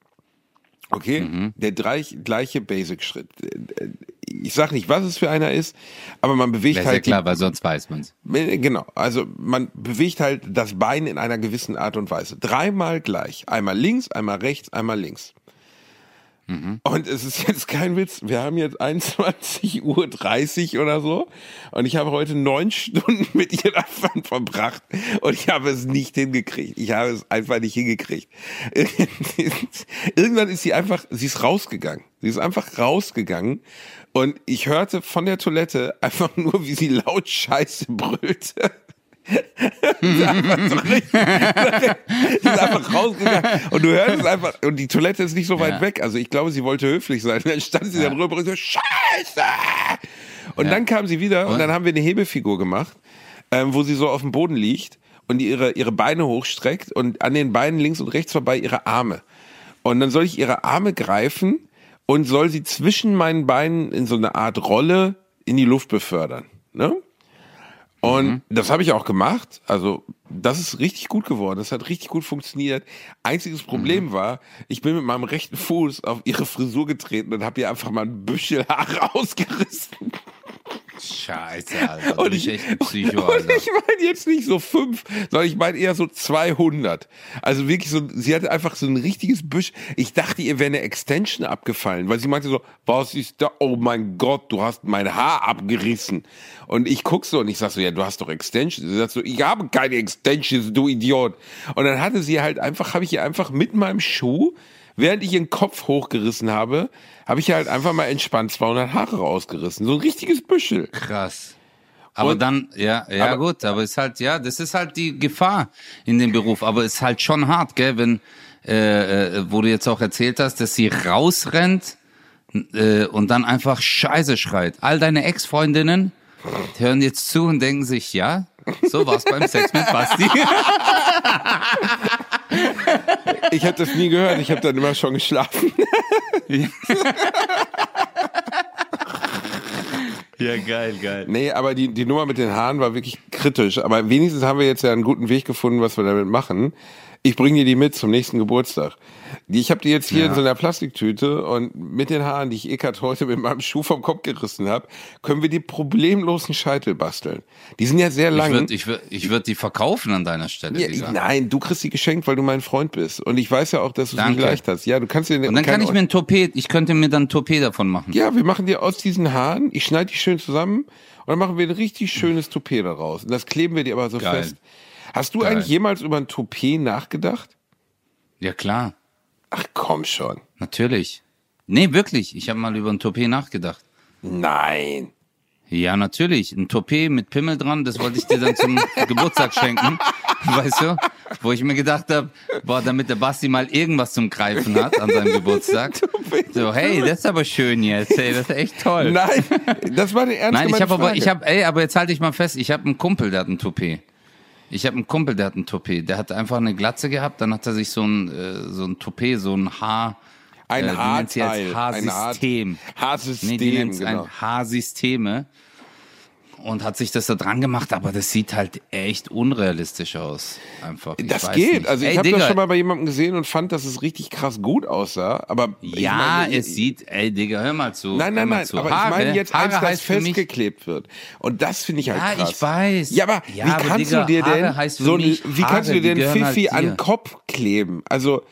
Okay, Mhm. der drei, gleiche Basic-Schritt. Ich sag nicht, was es für einer ist, aber man bewegt Das ist ja halt die- klar, weil sonst weiß man's. Genau, also man bewegt halt das Bein in einer gewissen Art und Weise. Dreimal gleich. Einmal links, einmal rechts, einmal links. Und es ist jetzt kein Witz, wir haben jetzt 21.30 Uhr oder so und ich habe heute neun Stunden mit ihr davon verbracht und ich habe es nicht hingekriegt. Ich habe es einfach nicht hingekriegt. Irgendwann ist sie einfach, sie ist rausgegangen. Sie ist einfach rausgegangen und ich hörte von der Toilette einfach nur, wie sie laut Scheiße brüllte. Sie ist einfach, so richtig, sie ist einfach rausgegangen und du hörst es einfach und die Toilette ist nicht so weit Ja. weg. Also ich glaube, sie wollte höflich sein. Dann stand sie dann rüber und so Scheiße. Und dann kam sie wieder und, Und? dann haben wir eine Hebefigur gemacht, ähm, wo sie so auf dem Boden liegt und ihre ihre Beine hochstreckt und an den Beinen links und rechts vorbei ihre Arme. Und dann soll ich ihre Arme greifen und soll sie zwischen meinen Beinen in so eine Art Rolle in die Luft befördern. Ne? Und das habe ich auch gemacht. Also, das ist richtig gut geworden. Das hat richtig gut funktioniert. Einziges Problem war, ich bin mit meinem rechten Fuß auf ihre Frisur getreten und habe ihr einfach mal ein Büschel Haare ausgerissen. Scheiße, Alter. Und ich, echt ein Psycho, und Alter. ich meine jetzt nicht so fünf, sondern ich meine eher so 200. Also wirklich so, sie hatte einfach so ein richtiges Büsch. Ich dachte, ihr wäre eine Extension abgefallen, weil sie meinte so, was ist da? Oh mein Gott, du hast mein Haar abgerissen. Und ich guck so und ich sag so, ja, du hast doch Extensions. Sie sagt so, ich habe keine Extensions, du Idiot. Und dann hatte sie halt einfach, habe ich ihr einfach mit meinem Schuh, während ich ihren Kopf hochgerissen habe, habe ich halt einfach mal entspannt 200 Haare rausgerissen. So ein richtiges Büschel. Krass. Aber Und- dann, ja, ja aber- gut, aber ist halt, ja, das ist halt die Gefahr in dem Beruf. Aber ist halt schon hart, gell, wenn, äh, äh, wo du jetzt auch erzählt hast, dass sie rausrennt äh, und dann einfach Scheiße schreit. All deine Ex-Freundinnen hören jetzt zu und denken sich, ja, so war's beim Sex mit Basti. Ich habe das nie gehört, ich habe dann immer schon geschlafen. ja, geil, geil. Nee, aber die, die Nummer mit den Haaren war wirklich kritisch. Aber wenigstens haben wir jetzt ja einen guten Weg gefunden, was wir damit machen. Ich bringe dir die mit zum nächsten Geburtstag. Ich habe die jetzt hier Ja. in so einer Plastiktüte und mit den Haaren, die ich Eckart heute mit meinem Schuh vom Kopf gerissen habe, können wir die problemlosen Scheitel basteln. Die sind ja sehr Ich lang. würde ich würd, ich würd die verkaufen an deiner Stelle, ja, nein, du kriegst die geschenkt, weil du mein Freund bist. Und ich weiß ja auch, dass du es nicht leicht hast. Ja, du kannst dir Und dann kann ich mir ein Topet, ich könnte mir dann ein Topet davon machen. Ja, wir machen dir aus diesen Haaren, ich schneide die schön zusammen und dann machen wir ein richtig schönes Toupet daraus. Und das kleben wir dir aber so Geil. fest. Hast du Geil. eigentlich jemals über ein Toupet nachgedacht? Ja, klar. Ach komm schon. Natürlich. Nee, wirklich. Ich habe mal über ein Toupet nachgedacht. Nein. Ja, natürlich. Ein Toupet mit Pimmel dran, das wollte ich dir dann zum Geburtstag schenken. Weißt du? Wo ich mir gedacht habe, boah, damit der Basti mal irgendwas zum Greifen hat an seinem Geburtstag. So, hey, das ist aber schön jetzt. Hey, das ist echt toll. Nein, das war eine ernst Nein, ich habe aber, ich habe, ey, aber jetzt halte ich mal fest, ich habe einen Kumpel, der hat ein Toupet. Ich habe einen Kumpel, der hat ein Toupet. Der hat einfach eine Glatze gehabt, dann hat er sich so ein, äh, so ein Toupet, so ein Haar, ein äh? Haarteil. Haarsystem. Haarsystem, Nee, die nennt's genau. ein Haarsysteme. Und hat sich das da dran gemacht, aber das sieht halt echt unrealistisch aus. Einfach. Ich Das geht. nicht. Also ich habe das schon mal bei jemandem gesehen und fand, dass es richtig krass gut aussah. Aber Ja, meine, es sieht, ey Digga, hör mal zu. Nein, nein, nein. Zu. Aber Haare, ich meine jetzt Haare eins, das festgeklebt wird. Und das finde ich halt Ja, krass. ich weiß. Ja, aber Ja, wie aber kannst Digga, du dir denn Haare so ein, wie kannst Haare, du dir die den gehören halt Fifi dir. an den Kopf kleben? Also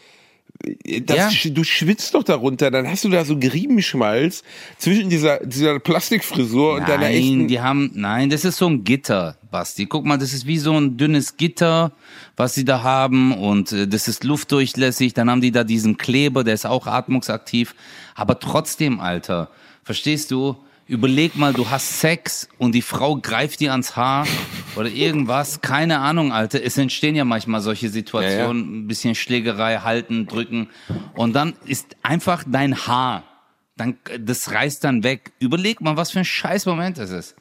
das, Ja. du schwitzt doch darunter, dann hast du da so Griebenschmalz zwischen dieser, dieser Plastikfrisur und deiner Nein, echten. die haben, nein, das ist so ein Gitter, Basti. Guck mal, das ist wie so ein dünnes Gitter, was sie da haben und äh, das ist luftdurchlässig. Dann haben die da diesen Kleber, der ist auch atmungsaktiv. Aber trotzdem, Alter, verstehst du? Überleg mal, du hast Sex und die Frau greift dir ans Haar oder irgendwas. Keine Ahnung, Alter. Es entstehen ja manchmal solche Situationen, ein bisschen Schlägerei, halten, drücken. Und dann ist einfach dein Haar dann das reißt dann weg. Überleg mal, was für ein scheiß Moment das ist.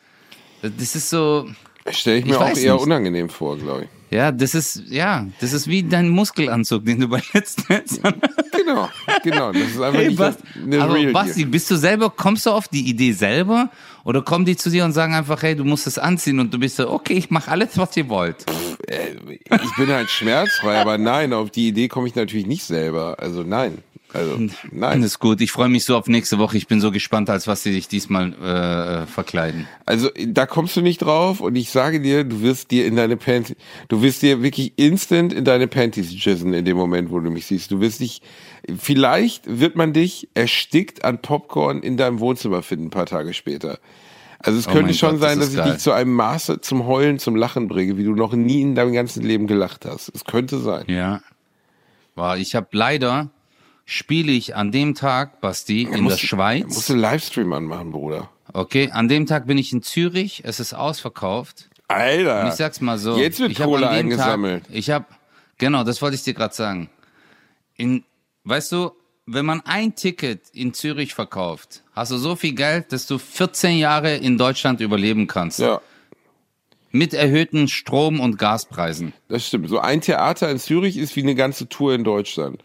Das ist so, Stelle ich mir Ich auch eher nicht. unangenehm vor, glaube ich. ja, das ist, ja, das ist wie dein Muskelanzug, den du bei letzten Genau, genau. Das ist einfach Hey, nicht Bas- das, das aber Real Basti, bist du selber, kommst du auf die Idee selber? Oder kommen die zu dir und sagen einfach, hey, du musst es anziehen und du bist so, okay, ich mache alles, was ihr wollt. Äh, Ich bin halt schmerzfrei, aber nein, auf die Idee komme ich natürlich nicht selber. Also nein. Also nein. Alles gut, ich freue mich so auf nächste Woche. Ich bin so gespannt, als was sie sich diesmal äh, verkleiden. Also da kommst du nicht drauf und ich sage dir, du wirst dir in deine Panties, du wirst dir wirklich instant in deine Panties jissen in dem Moment, wo du mich siehst. Du wirst dich, vielleicht wird man dich erstickt an Popcorn in deinem Wohnzimmer finden, ein paar Tage später. Also es Oh könnte schon Gott, das sein, ist dass ich geil. dich zu einem Maße zum Heulen, zum Lachen bringe, wie du noch nie in deinem ganzen Leben gelacht hast. Es könnte sein. Ja. War, ich habe leider, spiele ich an dem Tag, Basti, in musst der du- Schweiz. Musst du einen Livestream anmachen, Bruder. Okay, an dem Tag bin ich in Zürich, es ist ausverkauft. Alter. Und ich sag's mal so. Jetzt wird Kohle eingesammelt. Tag, ich habe, genau, das wollte ich dir gerade sagen. In, weißt du, wenn man ein Ticket in Zürich verkauft, hast du so viel Geld, dass du 14 Jahre in Deutschland überleben kannst. Ja, Mit erhöhten Strom- und Gaspreisen. das stimmt. So ein Theater in Zürich ist wie eine ganze Tour in Deutschland.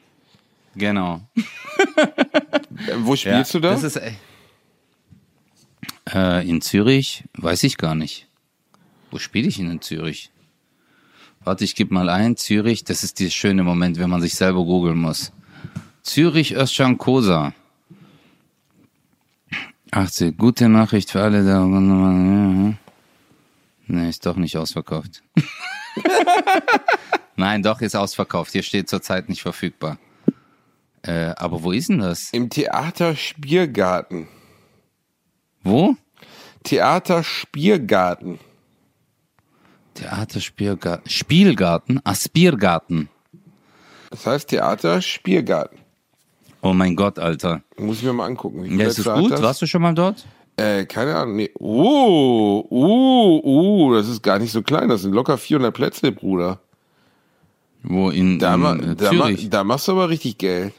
Genau. Wo spielst du da? Das ist, äh, äh, in Zürich, weiß ich gar nicht. Wo spiele ich denn in Zürich? Warte, ich gebe mal ein. Zürich, das ist der schöne Moment, wenn man sich selber googeln muss. Zürich Özcan Kosa. 18. Gute Nachricht für alle da. Nee, ist doch nicht ausverkauft. Nein, doch, ist ausverkauft. Hier steht zurzeit nicht verfügbar. Äh, aber wo ist denn das? Im Theater Spiergarten. Wo? Theater Spiergarten. Theater Spielgarten. Spielgarten? Ah, Spiergarten. Das heißt Theater Spiergarten. Oh mein Gott, Alter. Muss ich mir mal angucken. Wie Ja, ist es gut? das? Warst du schon mal dort? Äh, keine Ahnung. Nee. Oh, oh, oh, das ist gar nicht so klein. Das sind locker 400 Plätze, Bruder. Wo in, Da, ma, in äh, da, ma, da machst du aber richtig Geld.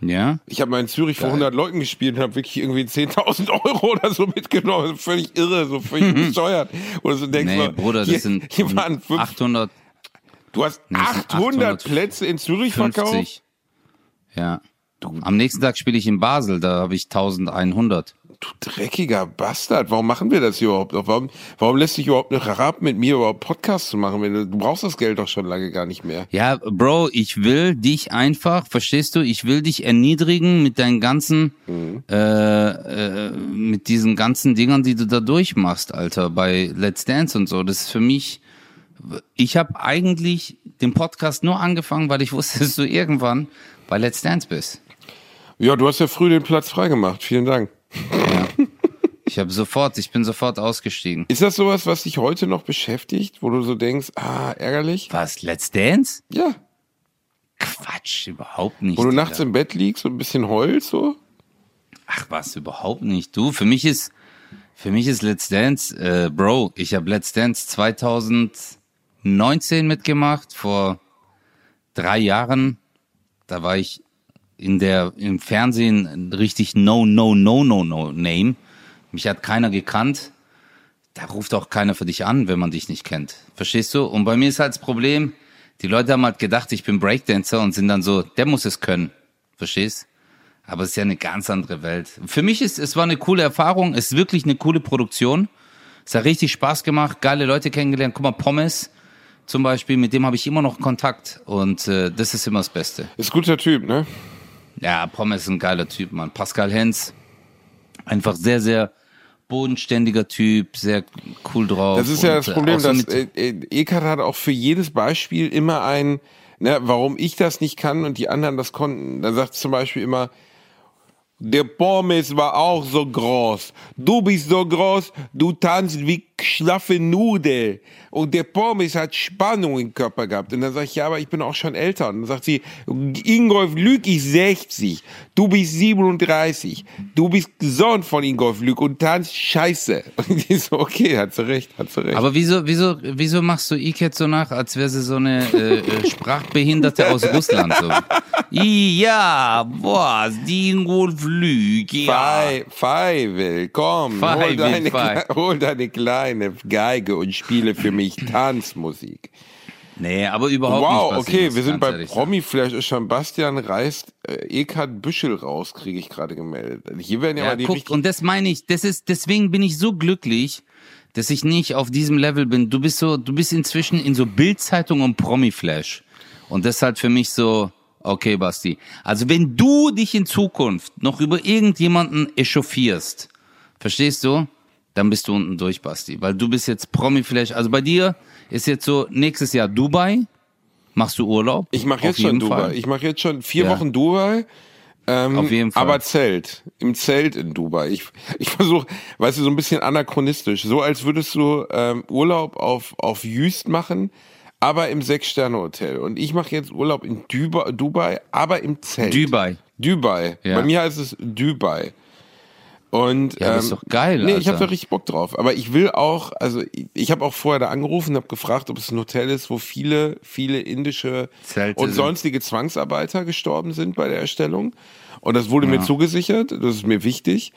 Ja? Ich habe mal in Zürich vor Geil. 100 Leuten gespielt und habe wirklich irgendwie 10.000 Euro oder so mitgenommen. Völlig irre, so völlig bescheuert. Und so denkst Nee, du, Bruder, hier, das sind hier waren fünf, 850. du hast Nee, das sind 800 Plätze in Zürich verkauft? Ja. Am nächsten Tag spiele ich in Basel, da habe ich 1100. Du dreckiger Bastard, warum machen wir das hier überhaupt noch? Warum, warum lässt sich überhaupt noch herab, mit mir überhaupt Podcasts zu machen? Wenn du, du brauchst das Geld doch schon lange gar nicht mehr. Ja, Bro, ich will dich einfach, verstehst du, ich will dich erniedrigen mit deinen ganzen, Mhm. äh, äh, mit diesen ganzen Dingern, die du da durchmachst, Alter, bei Let's Dance und so. Das ist für mich, ich habe eigentlich den Podcast nur angefangen, weil ich wusste, dass du irgendwann bei Let's Dance bist. Ja, du hast ja früh den Platz freigemacht. Vielen Dank. Ich habe sofort, ich bin sofort ausgestiegen. Ist das sowas, was dich heute noch beschäftigt, wo du so denkst, ah, ärgerlich? Was, Let's Dance? Ja. Quatsch, überhaupt nicht. Wo du nachts im Bett liegst und ein bisschen heulst, so? Ach was, überhaupt nicht. Du, für mich ist, für mich ist Let's Dance, äh, Bro, ich habe Let's Dance 2019 mitgemacht, vor drei Jahren. Da war ich in der, im Fernsehen richtig no, no, no, no, no Name. Mich hat keiner gekannt. Da ruft auch keiner für dich an, wenn man dich nicht kennt. Verstehst du? Und bei mir ist halt das Problem, die Leute haben halt gedacht, ich bin Breakdancer und sind dann so, der muss es können. Verstehst? Aber es ist ja eine ganz andere Welt. Für mich ist, es war eine coole Erfahrung, es ist wirklich eine coole Produktion. Es hat richtig Spaß gemacht, geile Leute kennengelernt. Guck mal, Pommes zum Beispiel, mit dem habe ich immer noch Kontakt und äh, das ist immer das Beste. Ist guter Typ, ne? Ja, Pommes ist ein geiler Typ, Mann. Pascal Hens, einfach sehr, sehr bodenständiger Typ, sehr cool drauf. Das ist ja das Problem, äh, so dass äh, äh, Eckart hat auch für jedes Beispiel immer ein, ne, warum ich das nicht kann und die anderen das konnten. Dann sagt zum Beispiel immer, der Pommes war auch so groß. Du bist so groß, du tanzt wie schlaffe Nudel. Und der Pommes hat Spannung im Körper gehabt. Und dann sage ich, ja, aber ich bin auch schon älter. Und dann sagt sie, Ingolf Lück ist 60. Du bist 37. Du bist Sohn von Ingolf Lück und tanzt scheiße. Und ich so, okay, hat sie recht, hat sie recht. Aber wieso, wieso, wieso machst du Iket so nach, als wäre sie so eine äh, äh, Sprachbehinderte aus Russland? So? Ja, was, die Ingolf Lüg, ja. Fei, Fei, komm, hol Fei, deine, Fei. Kle- hol deine kleine Geige und spiele für mich Tanzmusik. Nee, aber überhaupt Wow, nicht. Basti, okay, wir sind bei sagen. Promi-Flash. Ist Bastian reißt äh, Eckart Büschel raus, kriege ich gerade gemeldet. Hier werden ja, Ja, mal die guck, und das meine ich, das ist, deswegen bin ich so glücklich, dass ich nicht auf diesem Level bin. Du bist so, du bist inzwischen in so Bildzeitung und Promi-Flash. Und das ist halt für mich so, okay, Basti. Also wenn du dich in Zukunft noch über irgendjemanden echauffierst, verstehst du? Dann bist du unten durch, Basti. Weil du bist jetzt Promi-Flash. Also bei dir ist jetzt so nächstes Jahr Dubai. Machst du Urlaub? ich mache jetzt schon Dubai. Fall. Ich mache jetzt schon vier Ja. Wochen Dubai. Ähm, Auf jeden Fall. Aber Zelt. Im Zelt in Dubai. Ich, ich versuche, weißt du, so ein bisschen anachronistisch. So als würdest du ähm, Urlaub auf, auf Jüst machen, aber im Sechs-Sterne-Hotel. Und ich mache jetzt Urlaub in Dubai, Dubai, aber im Zelt. Dubai. Dubai. Ja. Bei mir heißt es Dubai. Und Ja, das ist doch geil, Nee, ich habe da richtig Bock drauf. Aber ich will auch, also ich, ich habe auch vorher da angerufen, habe gefragt, ob es ein Hotel ist, wo viele, viele indische Zelte und sind. sonstige Zwangsarbeiter gestorben sind bei der Erstellung. Und das wurde mir zugesichert. Das ist mir wichtig.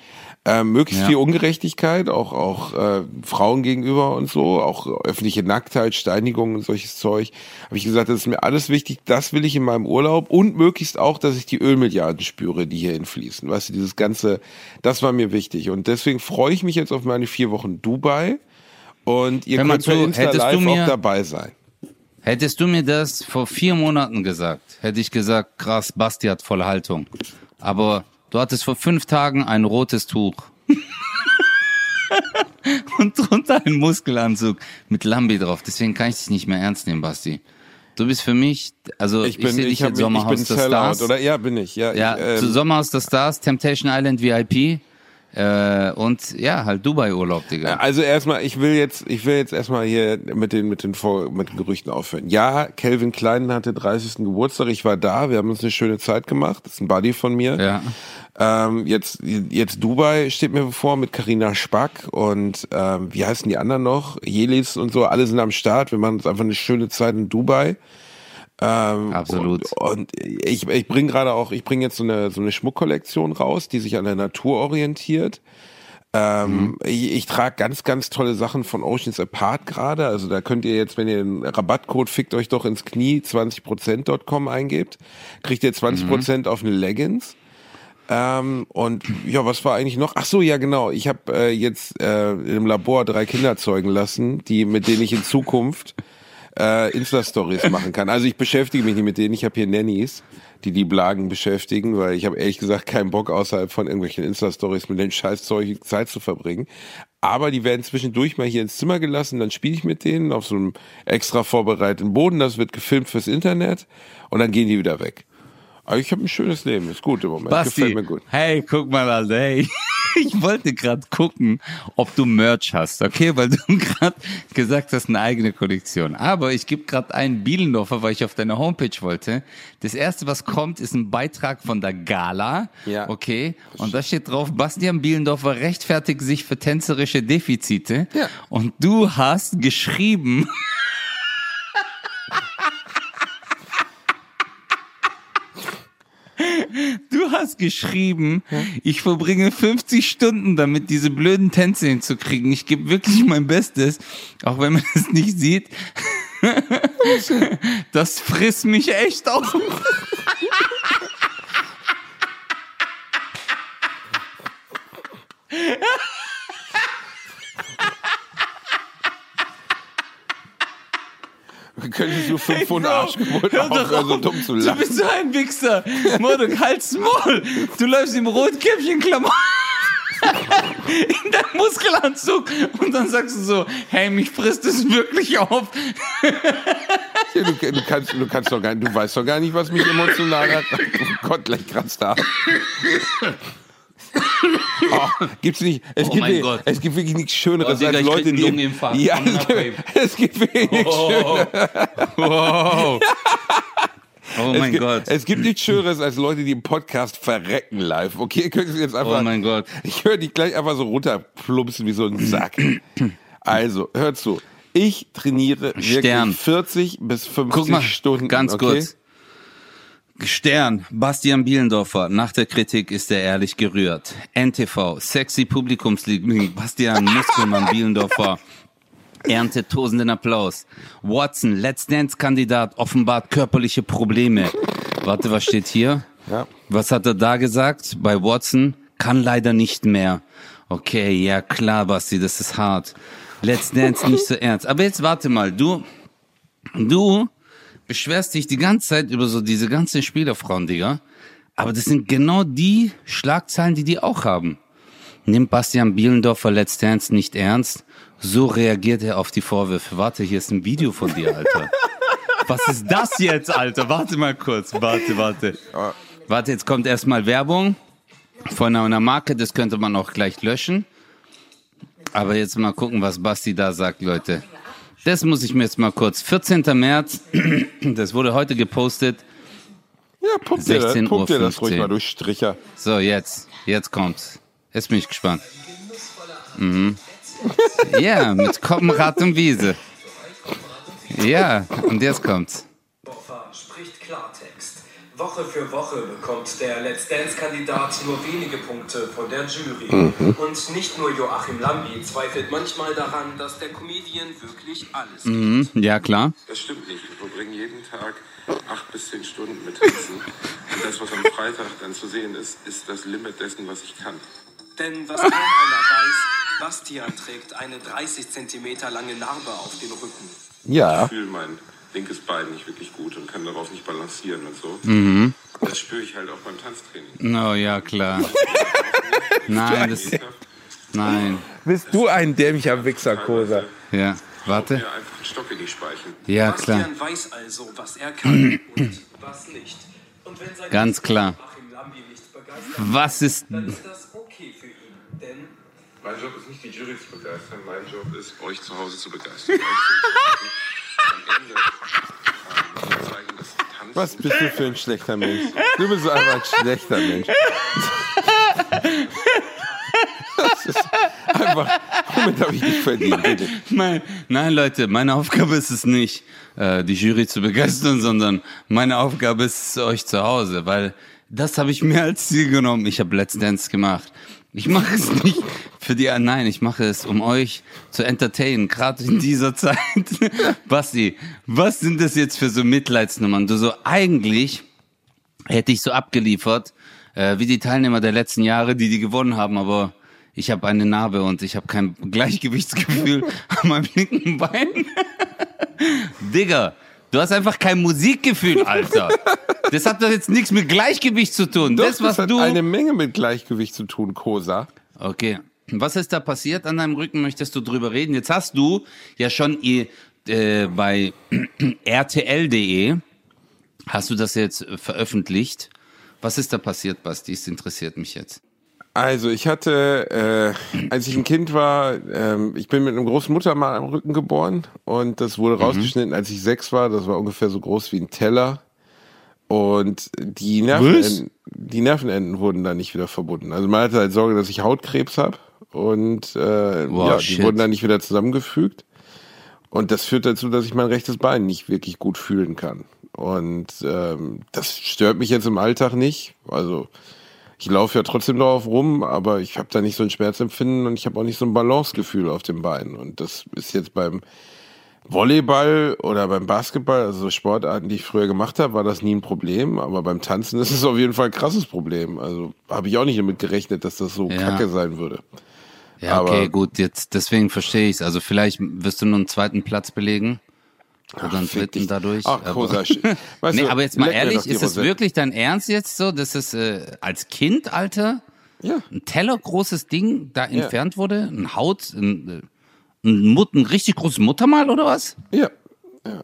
Ähm, möglichst Ja. viel Ungerechtigkeit, auch auch äh, Frauen gegenüber und so, auch öffentliche Nacktheit, Steinigung und solches Zeug. Habe ich gesagt, das ist mir alles wichtig. Das will ich in meinem Urlaub und möglichst auch, dass ich die Ölmilliarden spüre, die hierhin fließen. Weißt du, dieses ganze, das war mir wichtig. Und deswegen freue ich mich jetzt auf meine vier Wochen Dubai. Und ihr könnt bei zu, Insta hättest du Live mir- auch dabei sein. Hättest du mir das vor vier Monaten gesagt, hätte ich gesagt, krass, Basti hat volle Haltung. Aber du hattest vor fünf Tagen ein rotes Tuch. Und drunter einen Muskelanzug mit Lambi drauf. Deswegen kann ich dich nicht mehr ernst nehmen, Basti. Du bist für mich, also ich, Ich bin, sehe dich ich, hab jetzt mich, ich bin Sommerhaus der Stars. oder? Ja, bin ich. Ja, Ja, ich, ähm, zu Sommerhaus der Stars, Temptation Island VIP äh, und ja, halt Dubai-Urlaub, Digga. Also erstmal, ich will jetzt, ich will jetzt erstmal hier mit den, mit den, Vor mit den Gerüchten aufhören. Ja, Calvin Klein hatte 30. Geburtstag, ich war da, wir haben uns eine schöne Zeit gemacht, das ist ein Buddy von mir. Ja. Ähm, jetzt, jetzt Dubai steht mir bevor mit Karina Spack und ähm, wie heißen die anderen noch? Jelis und so, alle sind am Start. Wir machen uns einfach eine schöne Zeit in Dubai. Ähm, Absolut. Und, und ich, ich bringe gerade auch, ich bringe jetzt so eine, so eine Schmuckkollektion raus, die sich an der Natur orientiert. Ähm, ich, ich trage ganz, ganz tolle Sachen von Oceans Apart gerade. Also da könnt ihr jetzt, wenn ihr den Rabattcode fickt euch doch ins Knie 20%.com eingebt, kriegt ihr 20% auf eine Leggings. Ähm, und ja, was war eigentlich noch? Ach so, ja genau. Ich habe äh, jetzt äh, im Labor drei Kinder zeugen lassen, die mit denen ich in Zukunft äh, Insta-Stories machen kann. Also ich beschäftige mich nicht mit denen. Ich habe hier Nannies, die die Blagen beschäftigen, weil ich habe ehrlich gesagt keinen Bock außerhalb von irgendwelchen Insta-Stories mit den Scheißzeug Zeit zu verbringen. Aber die werden zwischendurch mal hier ins Zimmer gelassen, dann spiele ich mit denen auf so einem extra vorbereiteten Boden. Das wird gefilmt fürs Internet und dann gehen die wieder weg. Aber ich habe ein schönes Leben, ist gut im Moment, Basti, gefällt mir gut. hey, guck mal, Alter, hey. Ich wollte gerade gucken, ob du Merch hast, okay? Weil du gerade gesagt hast, eine eigene Kollektion. Aber ich gebe gerade einen Bielendorfer, weil ich auf deine Homepage wollte. Das erste, was kommt, ist ein Beitrag von der Gala, Ja. okay? Und da steht drauf, Bastian Bielendorfer rechtfertigt sich für tänzerische Defizite. Ja. Und du hast geschrieben, Du hast geschrieben, ich verbringe 50 Stunden damit, diese blöden Tänze hinzukriegen. Ich gebe wirklich mein Bestes, auch wenn man es nicht sieht. Das frisst mich echt auf. Könntest du 500 Arschgeburten Hör doch aufhören, so dumm zu Du lachen? bist so ein Wichser. Mordok, halt's Maul. Du läufst im Rotkäppchen-Klamotten. In deinem Muskelanzug und dann sagst du so, hey, mich frisst es wirklich auf. Ja, du, du, kannst, du kannst doch gar nicht, du weißt doch gar nicht, was mich emotional hat. Oh Gott, gleich kratzt da. Oh, gibt's nicht, es, Oh gibt, mein Gott. es gibt wirklich nichts Schöneres Oh, als Leute, die. Ja, es gibt, es gibt wirklich nichts Oh, wow. Oh Es mein gibt, Gott. Es gibt nichts Schöneres als Leute, die im Podcast verrecken live. Okay, können Sie jetzt einfach. Oh mein Gott. Ich höre dich gleich einfach so runterplumpsen wie so ein Sack. Also, hör zu. Ich trainiere Stern. wirklich 40 bis 50 Guck mal, Stunden. ganz okay? kurz. Stern, Bastian Bielendorfer, nach der Kritik ist er ehrlich gerührt. NTV, sexy Publikumsliebling, Bastian Muskelmann Bielendorfer, erntet tosenden Applaus. Watson, Let's Dance-Kandidat, offenbart körperliche Probleme. Warte, was steht hier? Ja. Was hat er da gesagt? Bei Watson? Kann leider nicht mehr. Okay, ja klar, Basti, das ist hart. Let's Dance nicht so ernst. Aber jetzt warte mal, du, du beschwerst dich die ganze Zeit über so diese ganzen Spielerfrauen, Digga. Aber das sind genau die Schlagzeilen, die die auch haben. Nimmt Bastian Bielendorfer Let's Dance nicht ernst? So reagiert er auf die Vorwürfe. Warte, hier ist ein Video von dir, Alter. Was ist das jetzt, Alter? Warte mal kurz. Warte, warte. Warte, jetzt kommt erstmal Werbung von einer Marke. Das könnte man auch gleich löschen. Aber jetzt mal gucken, was Basti da sagt, Leute. Das muss ich mir jetzt mal kurz. 14. März, das wurde heute gepostet. Ja, pumpt dir, das- 16:15 pumpt dir das ruhig mal durch Stricher. So, jetzt, jetzt kommt's. Jetzt bin ich gespannt. Mhm. Ja, mit Koppenrad und Wiese. Ja, und jetzt kommt's. Woche für Woche bekommt der Let's Dance-Kandidat nur wenige Punkte von der Jury. Und nicht nur Joachim Lambi zweifelt manchmal daran, dass der Comedian wirklich alles Mhm, ja, klar. Das stimmt nicht. Wir verbringen jeden Tag acht bis zehn Stunden mit Tanzen. Und das, was am Freitag dann zu sehen ist, ist das Limit dessen, was ich kann. Denn was kaum einer weiß, Bastian trägt eine 30 Centimeter lange Narbe auf dem Rücken. Ja. Ich fühle mein linkes Bein nicht wirklich gut und kann darauf nicht balancieren und so. Das spüre ich halt auch beim Tanztraining. Oh, ja, klar. Nein, das, nein. Bist du ein dämlicher Wichser, Kosa? Ja, warte. Mir einfach einen Stock in die Speichen. Ja, klar. Bastian weiß also, was er kann und was nicht. Und wenn sein Ganz klar. Joachim Lambi nicht begeistert, Was ist, dann ist das okay für ihn. Mein Job ist nicht, die Jury zu begeistern. Mein Job ist, euch zu Hause zu begeistern. Euch zu Am Ende ähm, zu zeigen, dass Tanzen Was bist du für ein schlechter Mensch? Du bist einfach ein schlechter Mensch. Das ist einfach, womit habe ich dich verdient, bitte. mein, nein, Leute, meine Aufgabe ist es nicht, äh, die Jury zu begeistern, sondern meine Aufgabe ist es euch zu Hause, weil das habe ich mir als Ziel genommen. Ich habe Let's Dance gemacht. Ich mache es nicht für die, nein, ich mache es, um euch zu entertainen, gerade in dieser Zeit. Basti, was sind das jetzt für so Mitleidsnummern? Du so, eigentlich hätte ich so abgeliefert, äh, wie die Teilnehmer der letzten Jahre, die die gewonnen haben, aber ich habe eine Narbe und ich habe kein Gleichgewichtsgefühl an meinem linken Bein. Digga, du hast einfach kein Musikgefühl, Alter. Das hat doch jetzt nichts mit Gleichgewicht zu tun. Doch, das, was hat du. eine Menge mit Gleichgewicht zu tun, Kosa. Okay. Was ist da passiert an deinem Rücken? Möchtest du drüber reden? Jetzt hast du ja schon äh, bei rtl.de hast du das jetzt veröffentlicht. Was ist da passiert, Basti? Das interessiert mich jetzt. Also ich hatte, äh, als ich ein Kind war, ähm, ich bin mit einem großen Muttermal am Rücken geboren und das wurde rausgeschnitten, als ich sechs war. Das war ungefähr so groß wie ein Teller. Und die Nervenenden, die Nervenenden wurden dann nicht wieder verbunden. Also man hatte halt Sorge, dass ich Hautkrebs habe und äh, Wow, ja, die shit. wurden dann nicht wieder zusammengefügt. Und das führt dazu, dass ich mein rechtes Bein nicht wirklich gut fühlen kann. Und ähm, das stört mich jetzt im Alltag nicht. Also ich laufe ja trotzdem darauf rum, aber ich habe da nicht so ein Schmerzempfinden und ich habe auch nicht so ein Balancegefühl auf dem Bein. Und das ist jetzt beim Volleyball oder beim Basketball, also so Sportarten, die ich früher gemacht habe, war das nie ein Problem. Aber beim Tanzen ist es auf jeden Fall ein krasses Problem. Also habe ich auch nicht damit gerechnet, dass das so Ja. kacke sein würde. Ja, okay, Aber- gut, jetzt deswegen verstehe ich es. Also vielleicht wirst du nur einen zweiten Platz belegen. Oder einen dritten dadurch. Ach, aber- weißt nee, du, aber jetzt mal ehrlich, ist es wirklich dein Ernst jetzt so, dass es äh, als Kind, Alter, Ja. ein Teller großes Ding da Ja. entfernt wurde, ein Haut, ein, äh, ein, Mut, ein richtig großes Muttermal oder was? Ja. ja.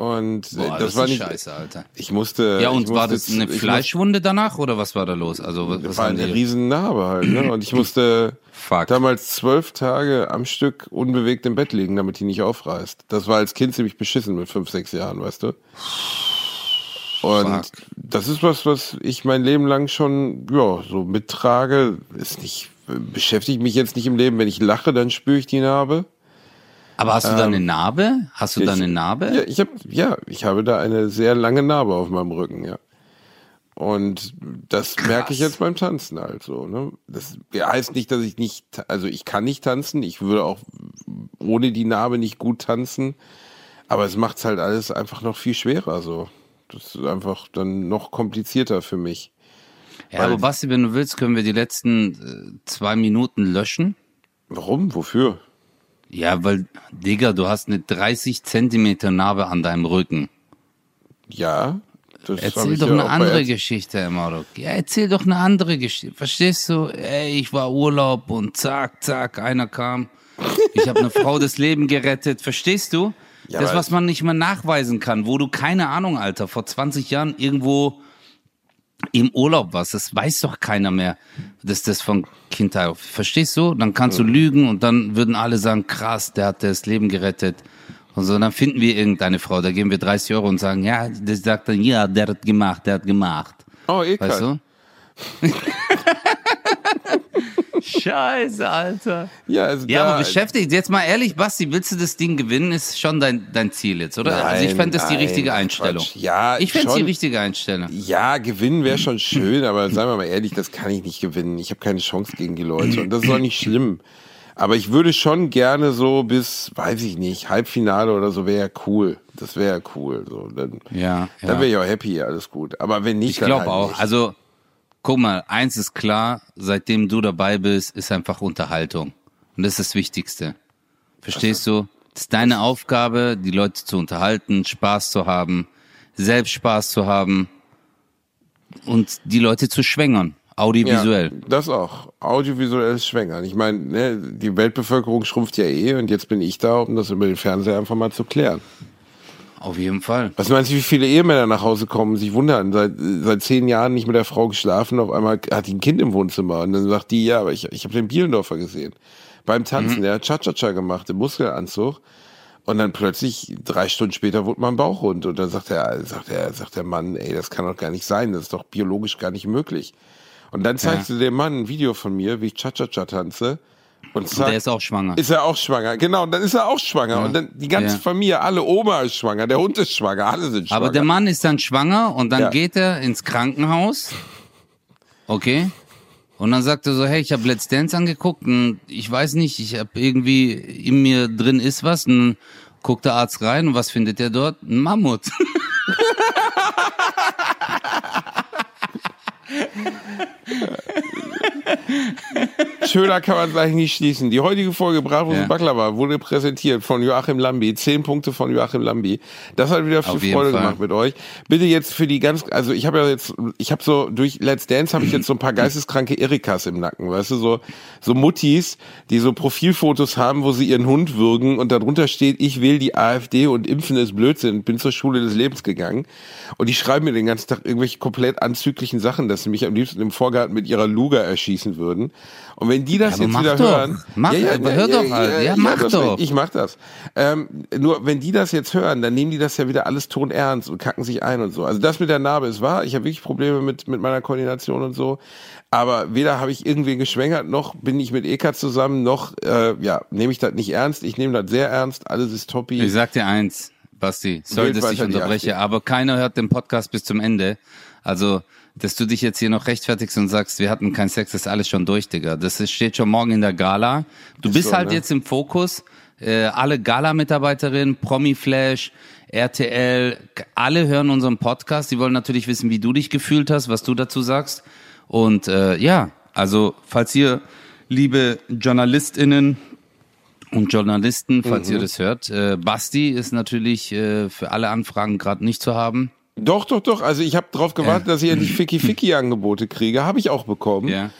Und Boah, das, war ist nicht. scheiße, Alter. Ich musste. Ja, und ich war musste, das eine Fleischwunde danach oder was war da los? Also was, Musste, was war eine die? riesen Narbe halt, ne? Und ich musste Fuck. damals zwölf Tage am Stück unbewegt im Bett liegen, damit die nicht aufreißt. Das war als Kind ziemlich beschissen mit fünf, sechs Jahren, weißt du? Und Fuck. das ist was, was ich mein Leben lang schon, ja, so mittrage. Ist nicht, beschäftigt mich jetzt nicht im Leben. Wenn ich lache, dann spüre ich die Narbe. Aber hast du da eine Narbe? Hast du da Ich- eine Narbe? Ja, ich habe ja, ich habe da eine sehr lange Narbe auf meinem Rücken, ja. Und das merke ich jetzt beim Tanzen halt so. Ne? Das heißt nicht, dass ich nicht, also ich kann nicht tanzen, ich würde auch ohne die Narbe nicht gut tanzen, aber es macht halt alles einfach noch viel schwerer so. Das ist einfach dann noch komplizierter für mich. Ja, aber Basti, wenn du willst, können wir die letzten äh, zwei Minuten löschen. Warum? Wofür? Ja, weil, Digga, du hast eine 30 Zentimeter Narbe an deinem Rücken. Ja. Erzähl doch ja eine andere Geschichte, Marok. Ja, erzähl doch eine andere Geschichte. Verstehst du? Ey, ich war Urlaub und zack, zack, einer kam. Ich habe eine Frau das Leben gerettet. Verstehst du? Ja, das, was man nicht mehr nachweisen kann, wo du keine Ahnung, Alter, vor 20 Jahren irgendwo im Urlaub warst, das weiß doch keiner mehr, dass das von Kindheit auf. Verstehst du? Dann kannst du lügen und dann würden alle sagen, krass, der hat das Leben gerettet. Und so, dann finden wir irgendeine Frau, da geben wir 30 Euro und sagen, ja, das sagt dann, ja, der hat gemacht, der hat gemacht. Oh, eh Weißt du? Scheiße, Alter. Ja, also Ja, aber beschäftigt, jetzt mal ehrlich, Basti, willst du das Ding gewinnen, ist schon dein, dein Ziel jetzt, oder? also ich Nein, fände das die nein, richtige Einstellung. Quatsch. Ja, ich fände die schon. richtige Einstellung. Ja, gewinnen wäre schon schön, aber seien wir mal ehrlich, das kann ich nicht gewinnen. Ich habe keine Chance gegen die Leute und das ist auch nicht schlimm. Aber ich würde schon gerne so bis, weiß ich nicht, Halbfinale oder so wäre ja cool. Das wäre ja cool. So, dann Ja, dann ja. wäre ich auch happy, alles gut. Aber wenn nicht, Ich dann glaube halt auch. Nicht. Also, guck mal, eins ist klar, seitdem du dabei bist, ist einfach Unterhaltung. Und das ist das Wichtigste. Verstehst du? Das ist deine Aufgabe, die Leute zu unterhalten, Spaß zu haben, selbst Spaß zu haben und die Leute zu schwängern, audiovisuell. Ja, das auch. Audiovisuelles Schwängern. Ich meine, ne, die Weltbevölkerung schrumpft ja eh und jetzt bin ich da, um das über den Fernseher einfach mal zu klären. Auf jeden Fall. Was meinst du, wie viele Ehemänner nach Hause kommen und sich wundern, seit, seit zehn Jahren nicht mit der Frau geschlafen, auf einmal hat die ein Kind im Wohnzimmer und dann sagt die, ja, aber ich, ich habe den Bielendorfer gesehen. Beim Tanzen, Mhm. der hat Cha-Cha-Cha gemacht, im Muskelanzug. Und dann plötzlich, drei Stunden später, wurde mein Bauch rund. Und dann sagt er, sagt er, sagt der Mann, ey, das kann doch gar nicht sein, das ist doch biologisch gar nicht möglich. Und dann zeigst du dem Mann ein Video von mir, wie ich Cha-Cha-Cha tanze. Und, zack, der ist auch schwanger. Ist er auch schwanger, genau. Und dann ist er auch schwanger. Und dann die ganze Ja. Familie, alle Oma ist schwanger, der Hund ist schwanger, alle sind schwanger. Aber der Mann ist dann schwanger und dann Ja. geht er ins Krankenhaus. Okay. Und dann sagt er so, hey, ich habe Let's Dance angeguckt und ich weiß nicht, ich habe irgendwie in mir drin ist was. Und dann guckt der Arzt rein und was findet er dort? Ein Mammut. Schöner kann man es eigentlich nicht schließen. Die heutige Folge Bratwurst Ja. und Baklava wurde präsentiert von Joachim Lambi. Zehn Punkte von Joachim Lambi. Das hat wieder viel Freude Fall. gemacht mit euch. Bitte jetzt für die ganz, also ich habe ja jetzt, ich habe so durch Let's Dance habe ich jetzt so ein paar geisteskranke Erikas im Nacken, weißt du, so so Muttis, die so Profilfotos haben, wo sie ihren Hund würgen und darunter steht, ich will die AfD und Impfen ist Blödsinn. Bin zur Schule des Lebens gegangen und die schreiben mir den ganzen Tag irgendwelche komplett anzüglichen Sachen, dass sie mich am liebsten im Vorgarten mit ihrer Luga erschießen würden. Und wenn die das aber jetzt mach wieder doch. hören, Mach, aber hör doch halt. Ja, mach du hast doch. recht, Ich mach das. Ähm, nur wenn die das jetzt hören, dann nehmen die das ja wieder alles tonernst und kacken sich ein und so. Also das mit der Narbe ist wahr. Ich habe wirklich Probleme mit mit meiner Koordination und so. Aber weder habe ich irgendwie geschwängert, noch bin ich mit Eka zusammen, noch äh, ja nehme ich das nicht ernst. Ich nehme das sehr ernst. Alles ist toppi. Ich sag dir eins, Basti, sorry, dass ich unterbreche, aber keiner hört den Podcast bis zum Ende. Also, dass du dich jetzt hier noch rechtfertigst und sagst, wir hatten keinen Sex, ist alles schon durch, Digga. Das ist, steht schon morgen in der Gala. Du Ist bist so, halt ne? jetzt im Fokus. Äh, alle Gala-Mitarbeiterinnen, Promi-Flash, RTL, alle hören unseren Podcast. Die wollen natürlich wissen, wie du dich gefühlt hast, was du dazu sagst. Und äh, ja, also falls ihr, liebe JournalistInnen und Journalisten, falls Mhm. ihr das hört. Äh, Basti ist natürlich äh, für alle Anfragen gerade nicht zu haben. Doch, doch, doch. Also ich habe darauf gewartet, dass ich endlich Ficky-Ficky-Angebote kriege. Habe ich auch bekommen. Ja.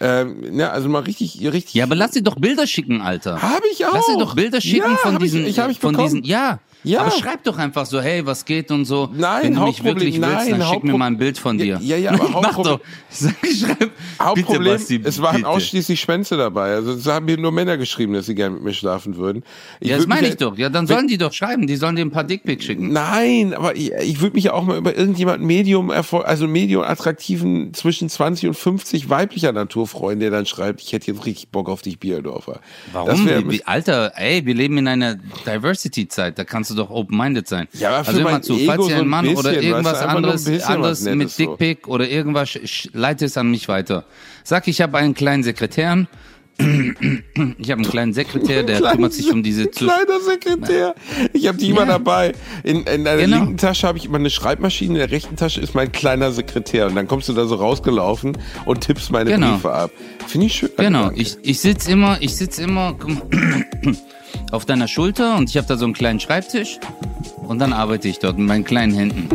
Ähm, ne, also mal richtig, richtig. Ja, aber lass dir doch Bilder schicken, Alter. Habe ich auch. Lass dir doch Bilder schicken ja, von hab diesen, Ich, ich habe ich von bekommen. diesen, ja. Ja. Aber schreib doch einfach so, hey, was geht und so. Nein, Wenn du mich wirklich willst, nein, dann schick mir mal ein Bild von dir. Ja, ja, aber Mach Hauptproblem- schreib, Hauptproblem, bitte, Basti, es waren bitte. ausschließlich Schwänze dabei. Also es haben mir nur Männer geschrieben, dass sie gerne mit mir schlafen würden. Ich Ja, das meine ich doch. Ja, dann sollen die doch schreiben. Die sollen dir ein paar Dickpics schicken. Nein, aber ich, ich würde mich ja auch mal über irgendjemand Medium also Medium attraktiven zwischen 20 und 50 weiblicher Natur freuen, der dann schreibt, ich hätte jetzt richtig Bock auf dich, Bierdorfer. Das Warum? wär- Wie, wie, Alter, ey, wir leben in einer Diversity-Zeit. Da kannst du doch open-minded sein. Ja, aber für also hör mein mal zu, Ego falls so ihr ein ein Mann bisschen, oder du, irgendwas anderes, anderes mit Nettes so. Oder irgendwas, sch- sch- leite es an mich weiter. Sag, ich habe einen kleinen Sekretär. Ich habe einen kleinen Sekretär, der kümmert sich um diese zu Kleiner Sekretär. Ich habe die immer Ja. dabei. In, in der Genau. linken Tasche habe ich immer eine Schreibmaschine, in der rechten Tasche ist mein kleiner Sekretär. Und dann kommst du da so rausgelaufen und tippst meine Genau. Briefe ab. Finde ich schön. Genau, ich, ich sitz immer, ich sitz immer auf deiner Schulter und ich habe da so einen kleinen Schreibtisch und dann arbeite ich dort mit meinen kleinen Händen.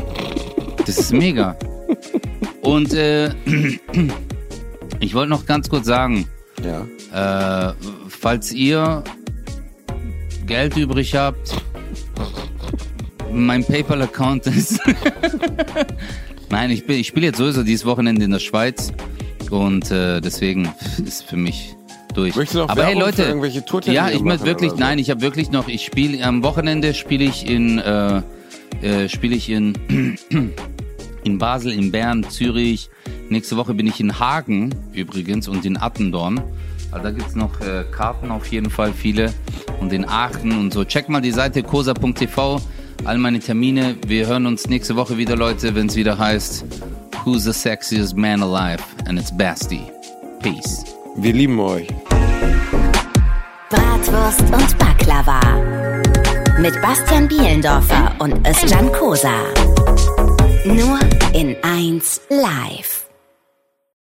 Das ist mega. Und äh, ich wollte noch ganz kurz sagen, Ja. äh, falls ihr Geld übrig habt, mein PayPal-Account ist. Nein, ich, bin- ich spiele jetzt sowieso dieses Wochenende in der Schweiz und äh, deswegen ist für mich durch. Möchtest Aber hey Leute, irgendwelche ja, ich möchte wirklich, so? nein, ich habe wirklich noch, ich spiele am Wochenende spiele ich in, äh, äh, spiele ich in in Basel, in Bern, Zürich. Nächste Woche bin ich in Hagen übrigens und in Attendorn. Also da gibt's noch äh, Karten auf jeden Fall, viele. Und in Aachen und so. Check mal die Seite kosa.tv, all meine Termine. Wir hören uns nächste Woche wieder, Leute, wenn es wieder heißt Who's the sexiest man alive? And it's Basti. Peace. Wir lieben euch. Bratwurst und Baklava. Mit Bastian Bielendorfer und Özcan Kosa. Nur in 1 live.